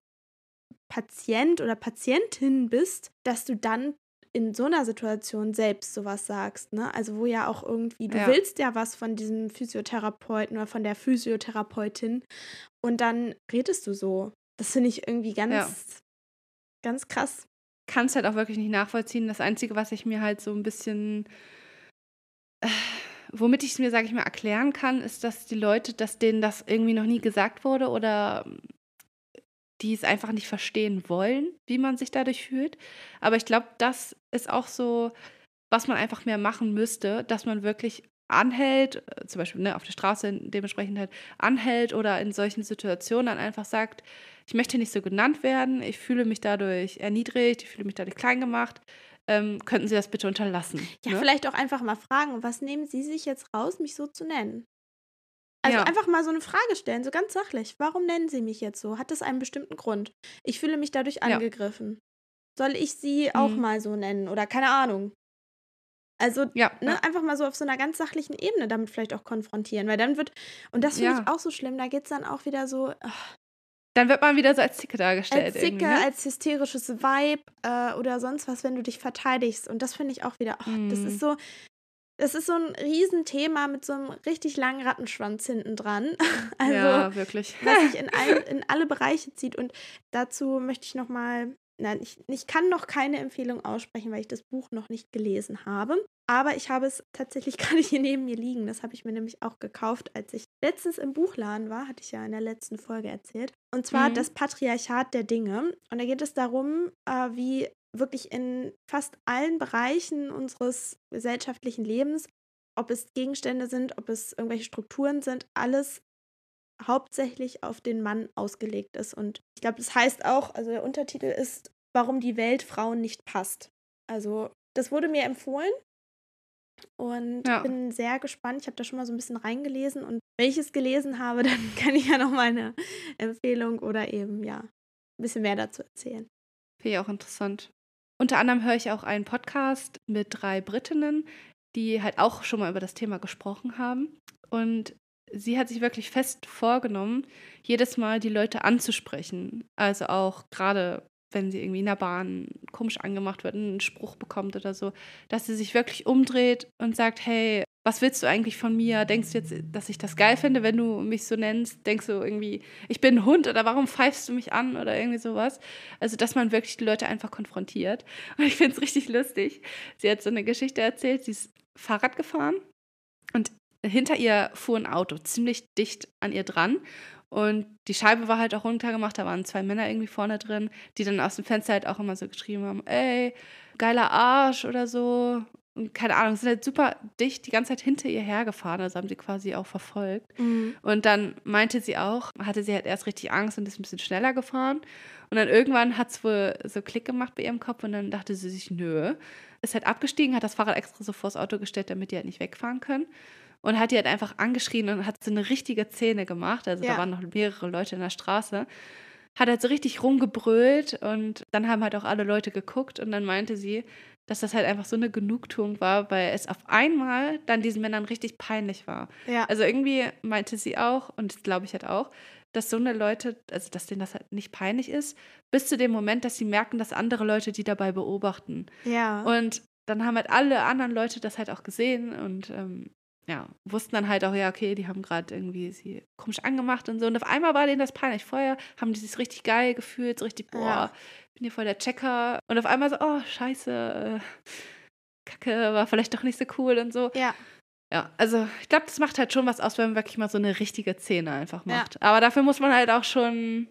Patient oder Patientin bist, dass du dann in so einer Situation selbst sowas sagst, ne? Also wo ja auch irgendwie, du ja. willst ja was von diesem Physiotherapeuten oder von der Physiotherapeutin und dann redest du so. Das finde ich irgendwie ganz, ja. ganz krass. Kannst halt auch wirklich nicht nachvollziehen. Das Einzige, was ich mir halt so ein bisschen, äh, womit ich es mir, sage ich mal, erklären kann, ist, dass die Leute, dass denen das irgendwie noch nie gesagt wurde oder die es einfach nicht verstehen wollen, wie man sich dadurch fühlt. Aber ich glaube, das ist auch so, was man einfach mehr machen müsste, dass man wirklich anhält, äh, zum Beispiel ne, auf der Straße dementsprechend halt anhält oder in solchen Situationen dann einfach sagt, ich möchte nicht so genannt werden, ich fühle mich dadurch erniedrigt, ich fühle mich dadurch klein gemacht. Ähm, könnten Sie das bitte unterlassen? Ja, ne? vielleicht auch einfach mal fragen, was nehmen Sie sich jetzt raus, mich so zu nennen? Also ja. einfach mal so eine Frage stellen, so ganz sachlich. Warum nennen Sie mich jetzt so? Hat das einen bestimmten Grund? Ich fühle mich dadurch angegriffen. Ja. Soll ich Sie auch mhm. mal so nennen? Oder keine Ahnung. Also ja, ne, ja. einfach mal so auf so einer ganz sachlichen Ebene damit vielleicht auch konfrontieren. Weil dann wird, und das finde ja. ich auch so schlimm, da geht es dann auch wieder so. Ach, dann wird man wieder so als Zicke dargestellt. Als Zicke, ne? als hysterisches Vibe äh, oder sonst was, wenn du dich verteidigst. Und das finde ich auch wieder, ach, mm. das ist mhm. so, das ist so ein Riesenthema mit so einem richtig langen Rattenschwanz hinten dran. Also, ja, wirklich. Was sich in, all, in alle Bereiche zieht. Und dazu möchte ich nochmal, nein, ich, ich kann noch keine Empfehlung aussprechen, weil ich das Buch noch nicht gelesen habe. Aber ich habe es tatsächlich gerade hier neben mir liegen. Das habe ich mir nämlich auch gekauft, als ich letztens im Buchladen war, hatte ich ja in der letzten Folge erzählt. Und zwar mhm. das Patriarchat der Dinge. Und da geht es darum, äh, wie wirklich in fast allen Bereichen unseres gesellschaftlichen Lebens, ob es Gegenstände sind, ob es irgendwelche Strukturen sind, alles hauptsächlich auf den Mann ausgelegt ist. Und ich glaube, das heißt auch, also der Untertitel ist, warum die Welt Frauen nicht passt. Also das wurde mir empfohlen und ja. bin sehr gespannt. Ich habe da schon mal so ein bisschen reingelesen und wenn ich es gelesen habe, dann kann ich ja noch mal eine Empfehlung oder eben ja ein bisschen mehr dazu erzählen. Finde ich auch interessant. Unter anderem höre ich auch einen Podcast mit drei Britinnen, die halt auch schon mal über das Thema gesprochen haben. Und sie hat sich wirklich fest vorgenommen, jedes Mal die Leute anzusprechen. Also auch gerade wenn sie irgendwie in der Bahn komisch angemacht wird, einen Spruch bekommt oder so, dass sie sich wirklich umdreht und sagt, hey, was willst du eigentlich von mir? Denkst du jetzt, dass ich das geil finde, wenn du mich so nennst? Denkst du irgendwie, ich bin ein Hund oder warum pfeifst du mich an oder irgendwie sowas? Also, dass man wirklich die Leute einfach konfrontiert. Und ich finde es richtig lustig. Sie hat so eine Geschichte erzählt, sie ist Fahrrad gefahren und hinter ihr fuhr ein Auto ziemlich dicht an ihr dran und die Scheibe war halt auch runtergemacht, da waren zwei Männer irgendwie vorne drin, die dann aus dem Fenster halt auch immer so geschrieben haben, ey, geiler Arsch oder so. Und keine Ahnung, sind halt super dicht die ganze Zeit hinter ihr hergefahren, also haben sie quasi auch verfolgt. Mhm. Und dann meinte sie auch, hatte sie halt erst richtig Angst und ist ein bisschen schneller gefahren. Und dann irgendwann hat es wohl so Klick gemacht bei ihrem Kopf und dann dachte sie sich, nö. Ist halt abgestiegen, hat das Fahrrad extra so vors Auto gestellt, damit die halt nicht wegfahren können und hat die halt einfach angeschrien und hat so eine richtige Szene gemacht. Also ja. da waren noch mehrere Leute in der Straße. Hat halt so richtig rumgebrüllt und dann haben halt auch alle Leute geguckt und dann meinte sie, dass das halt einfach so eine Genugtuung war, weil es auf einmal dann diesen Männern richtig peinlich war. Ja. Also irgendwie meinte sie auch, und das glaube ich halt auch, dass so eine Leute, also dass denen das halt nicht peinlich ist, bis zu dem Moment, dass sie merken, dass andere Leute die dabei beobachten. Ja. Und dann haben halt alle anderen Leute das halt auch gesehen und ähm, ja, wussten dann halt auch, ja, okay, die haben gerade irgendwie sie komisch angemacht und so. Und auf einmal war denen das peinlich. Vorher haben die sich richtig geil gefühlt, so richtig, boah, ja. bin hier voll der Checker. Und auf einmal so, oh, scheiße, äh, Kacke, war vielleicht doch nicht so cool und so. Ja. Ja, also ich glaube, das macht halt schon was aus, wenn man wirklich mal so eine richtige Szene einfach macht. Ja. Aber dafür muss man halt auch schon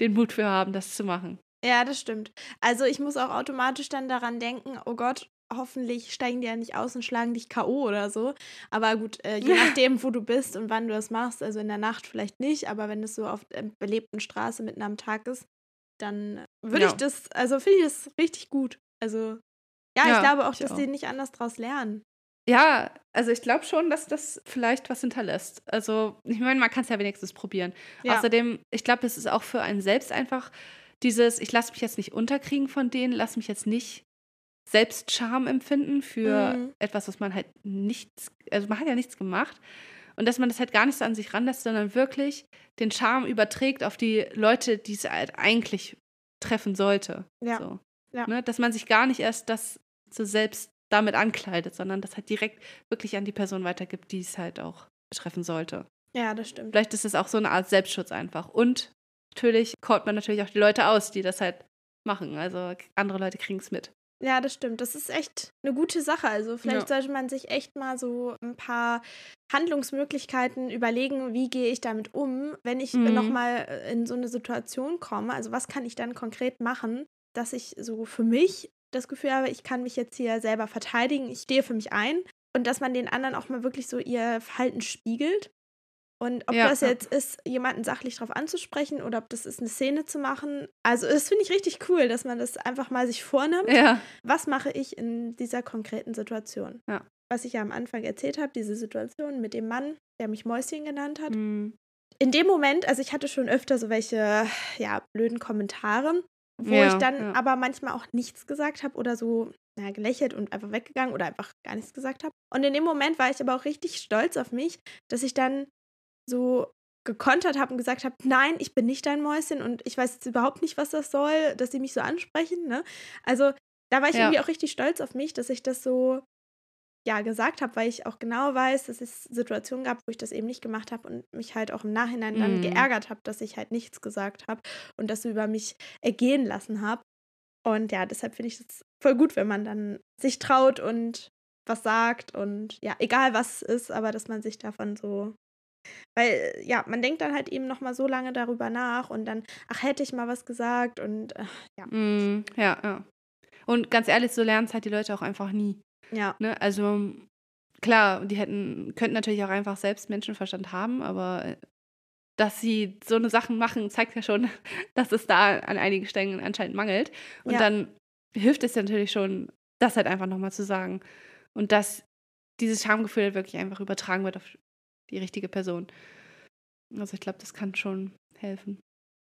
den Mut für haben, das zu machen. Ja, das stimmt. Also ich muss auch automatisch dann daran denken, oh Gott, hoffentlich steigen die ja nicht aus und schlagen dich K.O. oder so. Aber gut, äh, je nachdem, wo du bist und wann du das machst, also in der Nacht vielleicht nicht, aber wenn es so auf der belebten Straße mitten am Tag ist, dann würde ja. ich das, also finde ich das richtig gut. Also, ja, ja ich glaube auch, ich dass auch. die nicht anders draus lernen. Ja, also ich glaube schon, dass das vielleicht was hinterlässt. Also, ich meine, man kann es ja wenigstens probieren. Ja. Außerdem, ich glaube, es ist auch für einen selbst einfach dieses, ich lasse mich jetzt nicht unterkriegen von denen, lasse mich jetzt nicht selbst Scham empfinden für mhm. etwas, was man halt nichts, also man hat ja nichts gemacht. Und dass man das halt gar nicht so an sich ranlässt, sondern wirklich den Charme überträgt auf die Leute, die es halt eigentlich treffen sollte. Ja. So. ja. Ne? Dass man sich gar nicht erst das so selbst damit ankleidet, sondern das halt direkt wirklich an die Person weitergibt, die es halt auch betreffen sollte. Ja, das stimmt. Vielleicht ist es auch so eine Art Selbstschutz einfach. Und natürlich kaut man natürlich auch die Leute aus, die das halt machen. Also andere Leute kriegen es mit. Ja, das stimmt. Das ist echt eine gute Sache. Also vielleicht ja. sollte man sich echt mal so ein paar Handlungsmöglichkeiten überlegen, wie gehe ich damit um, wenn ich mhm. nochmal äh, in so eine Situation komme. Also was kann ich dann konkret machen, dass ich so für mich das Gefühl habe, ich kann mich jetzt hier selber verteidigen, ich stehe für mich ein und dass man den anderen auch mal wirklich so ihr Verhalten spiegelt und ob ja, das jetzt ja. ist, jemanden sachlich darauf anzusprechen oder ob das ist, eine Szene zu machen. Also, das finde ich richtig cool, dass man das einfach mal sich vornimmt. Ja. Was mache ich in dieser konkreten Situation? Ja. Was ich ja am Anfang erzählt habe, diese Situation mit dem Mann, der mich Mäuschen genannt hat. Mhm. In dem Moment, also ich hatte schon öfter so welche, ja, blöden Kommentare, wo ich dann aber manchmal auch nichts gesagt habe oder so na, gelächelt und einfach weggegangen oder einfach gar nichts gesagt habe. Und in dem Moment war ich aber auch richtig stolz auf mich, dass ich dann so gekontert habe und gesagt habe, nein, ich bin nicht dein Mäuschen und ich weiß jetzt überhaupt nicht, was das soll, dass sie mich so ansprechen. Ne? Also da war ich ja. irgendwie auch richtig stolz auf mich, dass ich das so ja gesagt habe, weil ich auch genau weiß, dass es Situationen gab, wo ich das eben nicht gemacht habe und mich halt auch im Nachhinein dann mm. geärgert habe, dass ich halt nichts gesagt habe und das über mich ergehen lassen habe. Und ja, deshalb finde ich es voll gut, wenn man dann sich traut und was sagt und ja, egal was es ist, aber dass man sich davon so weil, ja, man denkt dann halt eben noch mal so lange darüber nach und dann, ach, hätte ich mal was gesagt und äh, ja. Mm, ja, ja. Und ganz ehrlich, so lernen es halt die Leute auch einfach nie. Ja. Ne? Also klar, die hätten, könnten natürlich auch einfach selbst Menschenverstand haben, aber äh, dass sie so eine Sachen machen, zeigt ja schon, dass es da an einigen Stellen anscheinend mangelt. Und ja. dann hilft es natürlich schon, das halt einfach nochmal zu sagen. Und dass dieses Schamgefühl wirklich einfach übertragen wird auf die richtige Person. Also ich glaube, das kann schon helfen.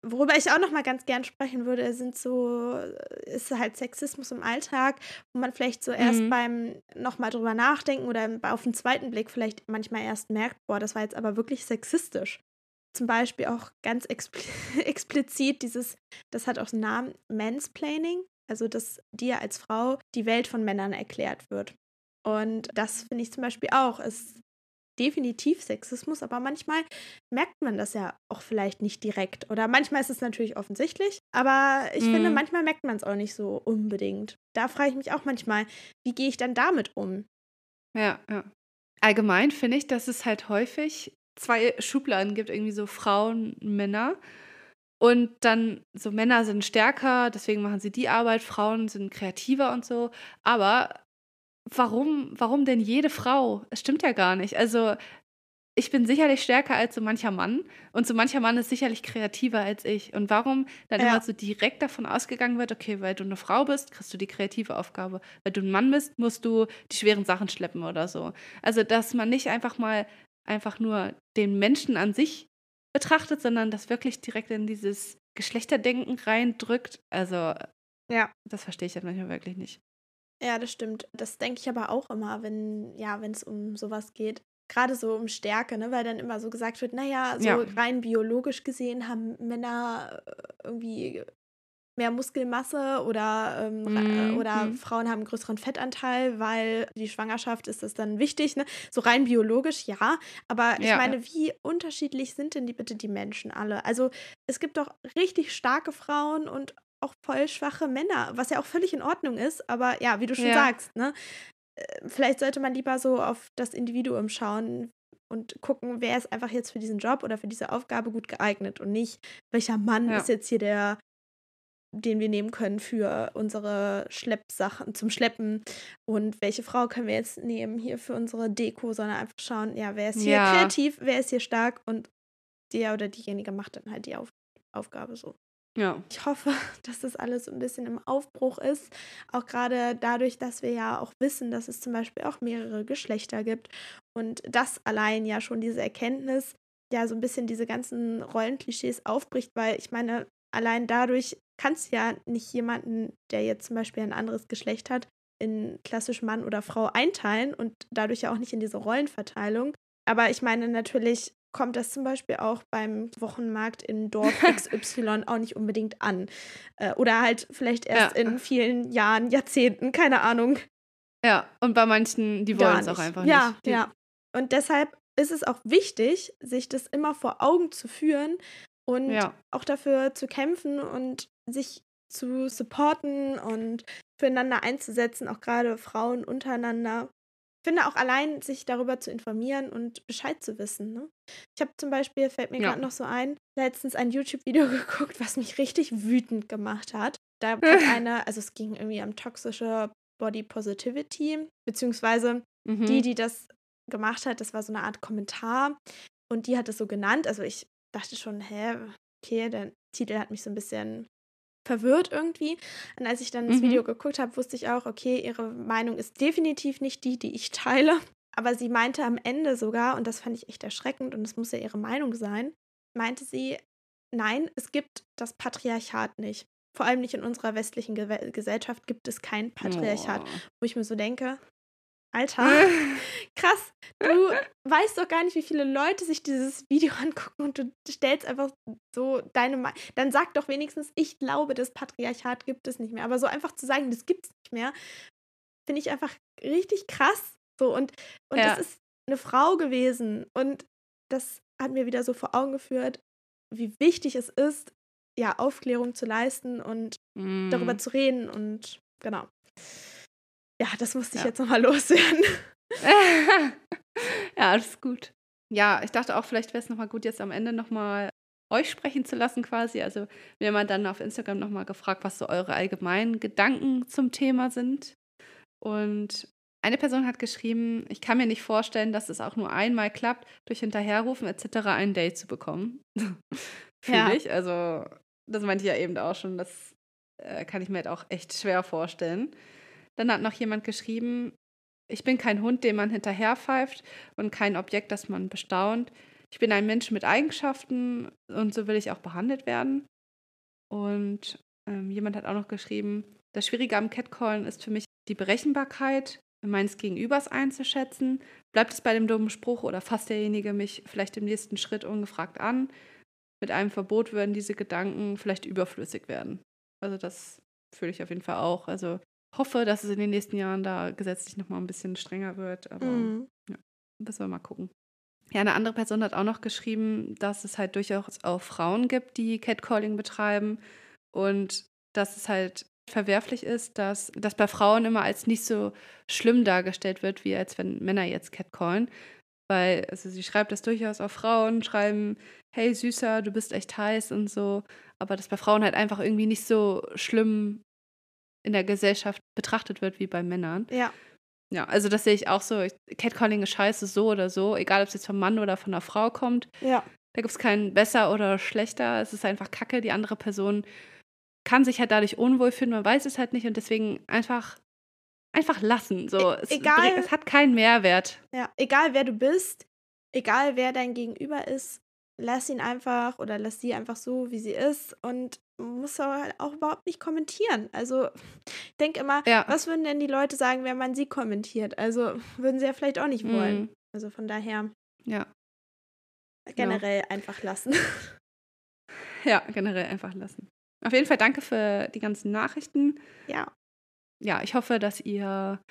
worüber ich auch noch mal ganz gern sprechen würde, sind so, äh, ist halt Sexismus im Alltag, wo man vielleicht so erst mhm. beim noch mal drüber nachdenken oder auf den zweiten Blick vielleicht manchmal erst merkt, boah, das war jetzt aber wirklich sexistisch. Zum Beispiel auch ganz expl explizit dieses, das hat auch einen Namen, Mansplaining, also dass dir als Frau die Welt von Männern erklärt wird. Und das finde ich zum Beispiel auch, ist definitiv Sexismus, aber manchmal merkt man das ja auch vielleicht nicht direkt. Oder manchmal ist es natürlich offensichtlich, aber ich mm. finde, mhm. manchmal merkt man es auch nicht so unbedingt. Da frage ich mich auch manchmal, wie gehe ich dann damit um? Ja, ja. Allgemein finde ich, dass es halt häufig zwei Schubladen gibt, irgendwie so Frauen, Männer. Und dann so Männer sind stärker, deswegen machen sie die Arbeit, Frauen sind kreativer und so. Aber warum, warum denn jede Frau? Es stimmt ja gar nicht. Also ich bin sicherlich stärker als so mancher Mann und so mancher Mann ist sicherlich kreativer als ich. Und warum dann ja. immer so direkt davon ausgegangen wird, okay, weil du eine Frau bist, kriegst du die kreative Aufgabe. Weil du ein Mann bist, musst du die schweren Sachen schleppen oder so. Also, dass man nicht einfach mal einfach nur den Menschen an sich betrachtet, sondern das wirklich direkt in dieses Geschlechterdenken reindrückt. Also, ja, das verstehe ich halt manchmal wirklich nicht. Ja, das stimmt. Das denke ich aber auch immer, wenn ja, wenn es um sowas geht. Gerade so um Stärke, ne? weil dann immer so gesagt wird, naja, so ja. rein biologisch gesehen haben Männer äh, irgendwie mehr Muskelmasse oder, ähm, mm, oder mm. Frauen haben einen größeren Fettanteil, weil die Schwangerschaft ist das dann wichtig. Ne? So rein biologisch, ja. Aber ich ja. meine, wie unterschiedlich sind denn die bitte die Menschen alle? Also es gibt doch richtig starke Frauen und auch voll schwache Männer, was ja auch völlig in Ordnung ist, aber ja, wie du schon ja. sagst, ne? Äh, vielleicht sollte man lieber so auf das Individuum schauen und gucken, wer ist einfach jetzt für diesen Job oder für diese Aufgabe gut geeignet und nicht, welcher Mann ja. ist jetzt hier der, den wir nehmen können für unsere Schleppsachen zum Schleppen und welche Frau können wir jetzt nehmen hier für unsere Deko, sondern einfach schauen, ja, wer ist hier ja. kreativ, wer ist hier stark und der oder diejenige macht dann halt die Auf Aufgabe so. Ja. Ich hoffe, dass das alles ein bisschen im Aufbruch ist. Auch gerade dadurch, dass wir ja auch wissen, dass es zum Beispiel auch mehrere Geschlechter gibt. Und das allein ja schon diese Erkenntnis, ja, so ein bisschen diese ganzen Rollenklischees aufbricht, weil ich meine, allein dadurch kannst du ja nicht jemanden, der jetzt zum Beispiel ein anderes Geschlecht hat, in klassisch Mann oder Frau einteilen und dadurch ja auch nicht in diese Rollenverteilung. Aber ich meine natürlich, kommt das zum Beispiel auch beim Wochenmarkt in Dorf XY auch nicht unbedingt an. Äh, oder halt vielleicht erst ja. in vielen Jahren, Jahrzehnten, keine Ahnung. Ja, und bei manchen, die wollen es auch einfach ja, nicht. Ja, ja. Und deshalb ist es auch wichtig, sich das immer vor Augen zu führen und ja. auch dafür zu kämpfen und sich zu supporten und füreinander einzusetzen, auch gerade Frauen untereinander finde auch allein, sich darüber zu informieren und Bescheid zu wissen. Ne? Ich habe zum Beispiel, fällt mir ja. gerade noch so ein, letztens ein YouTube-Video geguckt, was mich richtig wütend gemacht hat. Da hat eine, also es ging irgendwie um toxische Body Positivity, beziehungsweise mhm. die, die das gemacht hat, das war so eine Art Kommentar und die hat es so genannt. Also ich dachte schon, hä, okay, der Titel hat mich so ein bisschen verwirrt irgendwie. Und als ich dann das mhm. Video geguckt habe, wusste ich auch, okay, ihre Meinung ist definitiv nicht die, die ich teile. Aber sie meinte am Ende sogar, und das fand ich echt erschreckend, und es muss ja ihre Meinung sein, meinte sie, nein, es gibt das Patriarchat nicht. Vor allem nicht in unserer westlichen Ge Gesellschaft gibt es kein Patriarchat. Oh. Wo ich mir so denke, Alter, krass. Du weißt doch gar nicht, wie viele Leute sich dieses Video angucken und du stellst einfach so deine Meinung. Dann sag doch wenigstens, ich glaube, das Patriarchat gibt es nicht mehr. Aber so einfach zu sagen, das gibt es nicht mehr, finde ich einfach richtig krass. So und, und ja. das ist eine Frau gewesen. Und das hat mir wieder so vor Augen geführt, wie wichtig es ist, ja, Aufklärung zu leisten und mm. darüber zu reden und genau. Ja, das musste ich ja. jetzt nochmal loswerden. ja, alles gut. Ja, ich dachte auch, vielleicht wäre es nochmal gut, jetzt am Ende nochmal euch sprechen zu lassen quasi. Also wir haben dann auf Instagram nochmal gefragt, was so eure allgemeinen Gedanken zum Thema sind. Und eine Person hat geschrieben, ich kann mir nicht vorstellen, dass es auch nur einmal klappt, durch Hinterherrufen etc. ein Date zu bekommen. Fühle ja. ich. Also das meinte ich ja eben auch schon, das äh, kann ich mir halt auch echt schwer vorstellen. Dann hat noch jemand geschrieben, ich bin kein Hund, dem man hinterherpfeift und kein Objekt, das man bestaunt. Ich bin ein Mensch mit Eigenschaften und so will ich auch behandelt werden. Und ähm, jemand hat auch noch geschrieben, das Schwierige am Catcallen ist für mich die Berechenbarkeit meines Gegenübers einzuschätzen. Bleibt es bei dem dummen Spruch oder fasst derjenige mich vielleicht im nächsten Schritt ungefragt an? Mit einem Verbot würden diese Gedanken vielleicht überflüssig werden. Also das fühle ich auf jeden Fall auch. Also hoffe, dass es in den nächsten Jahren da gesetzlich nochmal ein bisschen strenger wird. Aber mhm. ja, müssen wir mal gucken. Ja, eine andere Person hat auch noch geschrieben, dass es halt durchaus auch Frauen gibt, die Catcalling betreiben und dass es halt verwerflich ist, dass das bei Frauen immer als nicht so schlimm dargestellt wird, wie als wenn Männer jetzt catcallen. Weil, also sie schreibt das durchaus auf Frauen, schreiben, hey Süßer, du bist echt heiß und so. Aber dass bei Frauen halt einfach irgendwie nicht so schlimm in der Gesellschaft betrachtet wird wie bei Männern. Ja. Ja, also das sehe ich auch so. Catcalling ist scheiße so oder so, egal ob es jetzt vom Mann oder von einer Frau kommt. Ja. Da gibt es keinen besser oder schlechter. Es ist einfach Kacke. Die andere Person kann sich halt dadurch unwohl fühlen, man weiß es halt nicht und deswegen einfach einfach lassen. So, e es, egal, es hat keinen Mehrwert. Ja, egal wer du bist, egal wer dein Gegenüber ist, lass ihn einfach oder lass sie einfach so, wie sie ist und muss halt auch überhaupt nicht kommentieren. Also ich denke immer, ja. was würden denn die Leute sagen, wenn man sie kommentiert? Also würden sie ja vielleicht auch nicht wollen. Mhm. Also von daher. Ja. Generell ja. einfach lassen. Ja, generell einfach lassen. Auf jeden Fall danke für die ganzen Nachrichten. Ja. Ja, ich hoffe, dass ihr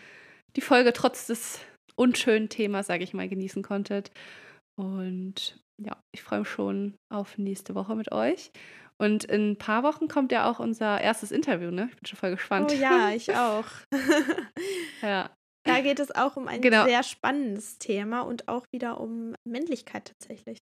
die Folge trotz des unschönen Themas, sage ich mal, genießen konntet. Und ja, ich freue mich schon auf nächste Woche mit euch. Und in ein paar Wochen kommt ja auch unser erstes Interview, ne? Ich bin schon voll gespannt. Oh ja, ich auch. ja. Da geht es auch um ein genau. sehr spannendes Thema und auch wieder um Männlichkeit tatsächlich.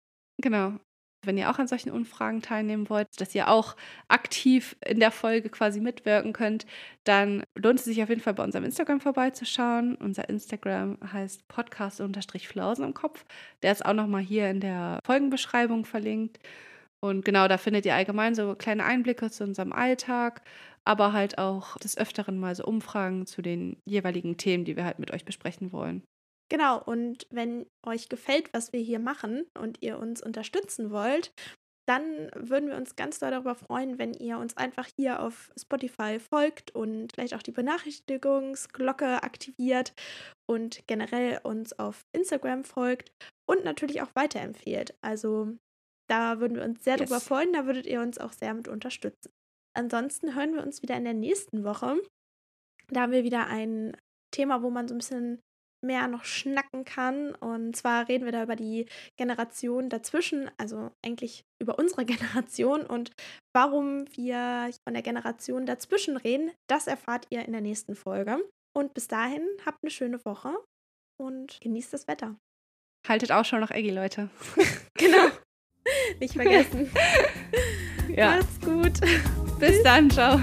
Genau wenn ihr auch an solchen Umfragen teilnehmen wollt, dass ihr auch aktiv in der Folge quasi mitwirken könnt, dann lohnt es sich auf jeden Fall bei unserem Instagram vorbeizuschauen. Unser Instagram heißt podcast-flausen im Kopf. Der ist auch nochmal hier in der Folgenbeschreibung verlinkt. Und genau, da findet ihr allgemein so kleine Einblicke zu unserem Alltag, aber halt auch des Öfteren mal so Umfragen zu den jeweiligen Themen, die wir halt mit euch besprechen wollen. Genau, und wenn euch gefällt, was wir hier machen und ihr uns unterstützen wollt, dann würden wir uns ganz doll darüber freuen, wenn ihr uns einfach hier auf Spotify folgt und vielleicht auch die Benachrichtigungsglocke aktiviert und generell uns auf Instagram folgt und natürlich auch weiterempfehlt. Also da würden wir uns sehr yes. darüber freuen, da würdet ihr uns auch sehr mit unterstützen. Ansonsten hören wir uns wieder in der nächsten Woche. Da haben wir wieder ein Thema, wo man so ein bisschen mehr noch schnacken kann. Und zwar reden wir da über die Generation dazwischen, also eigentlich über unsere Generation und warum wir von der Generation dazwischen reden, das erfahrt ihr in der nächsten Folge. Und bis dahin habt eine schöne Woche und genießt das Wetter. Haltet auch schon noch Eggy, Leute. genau. Nicht vergessen. ja. Macht's gut. Bis dann, ciao.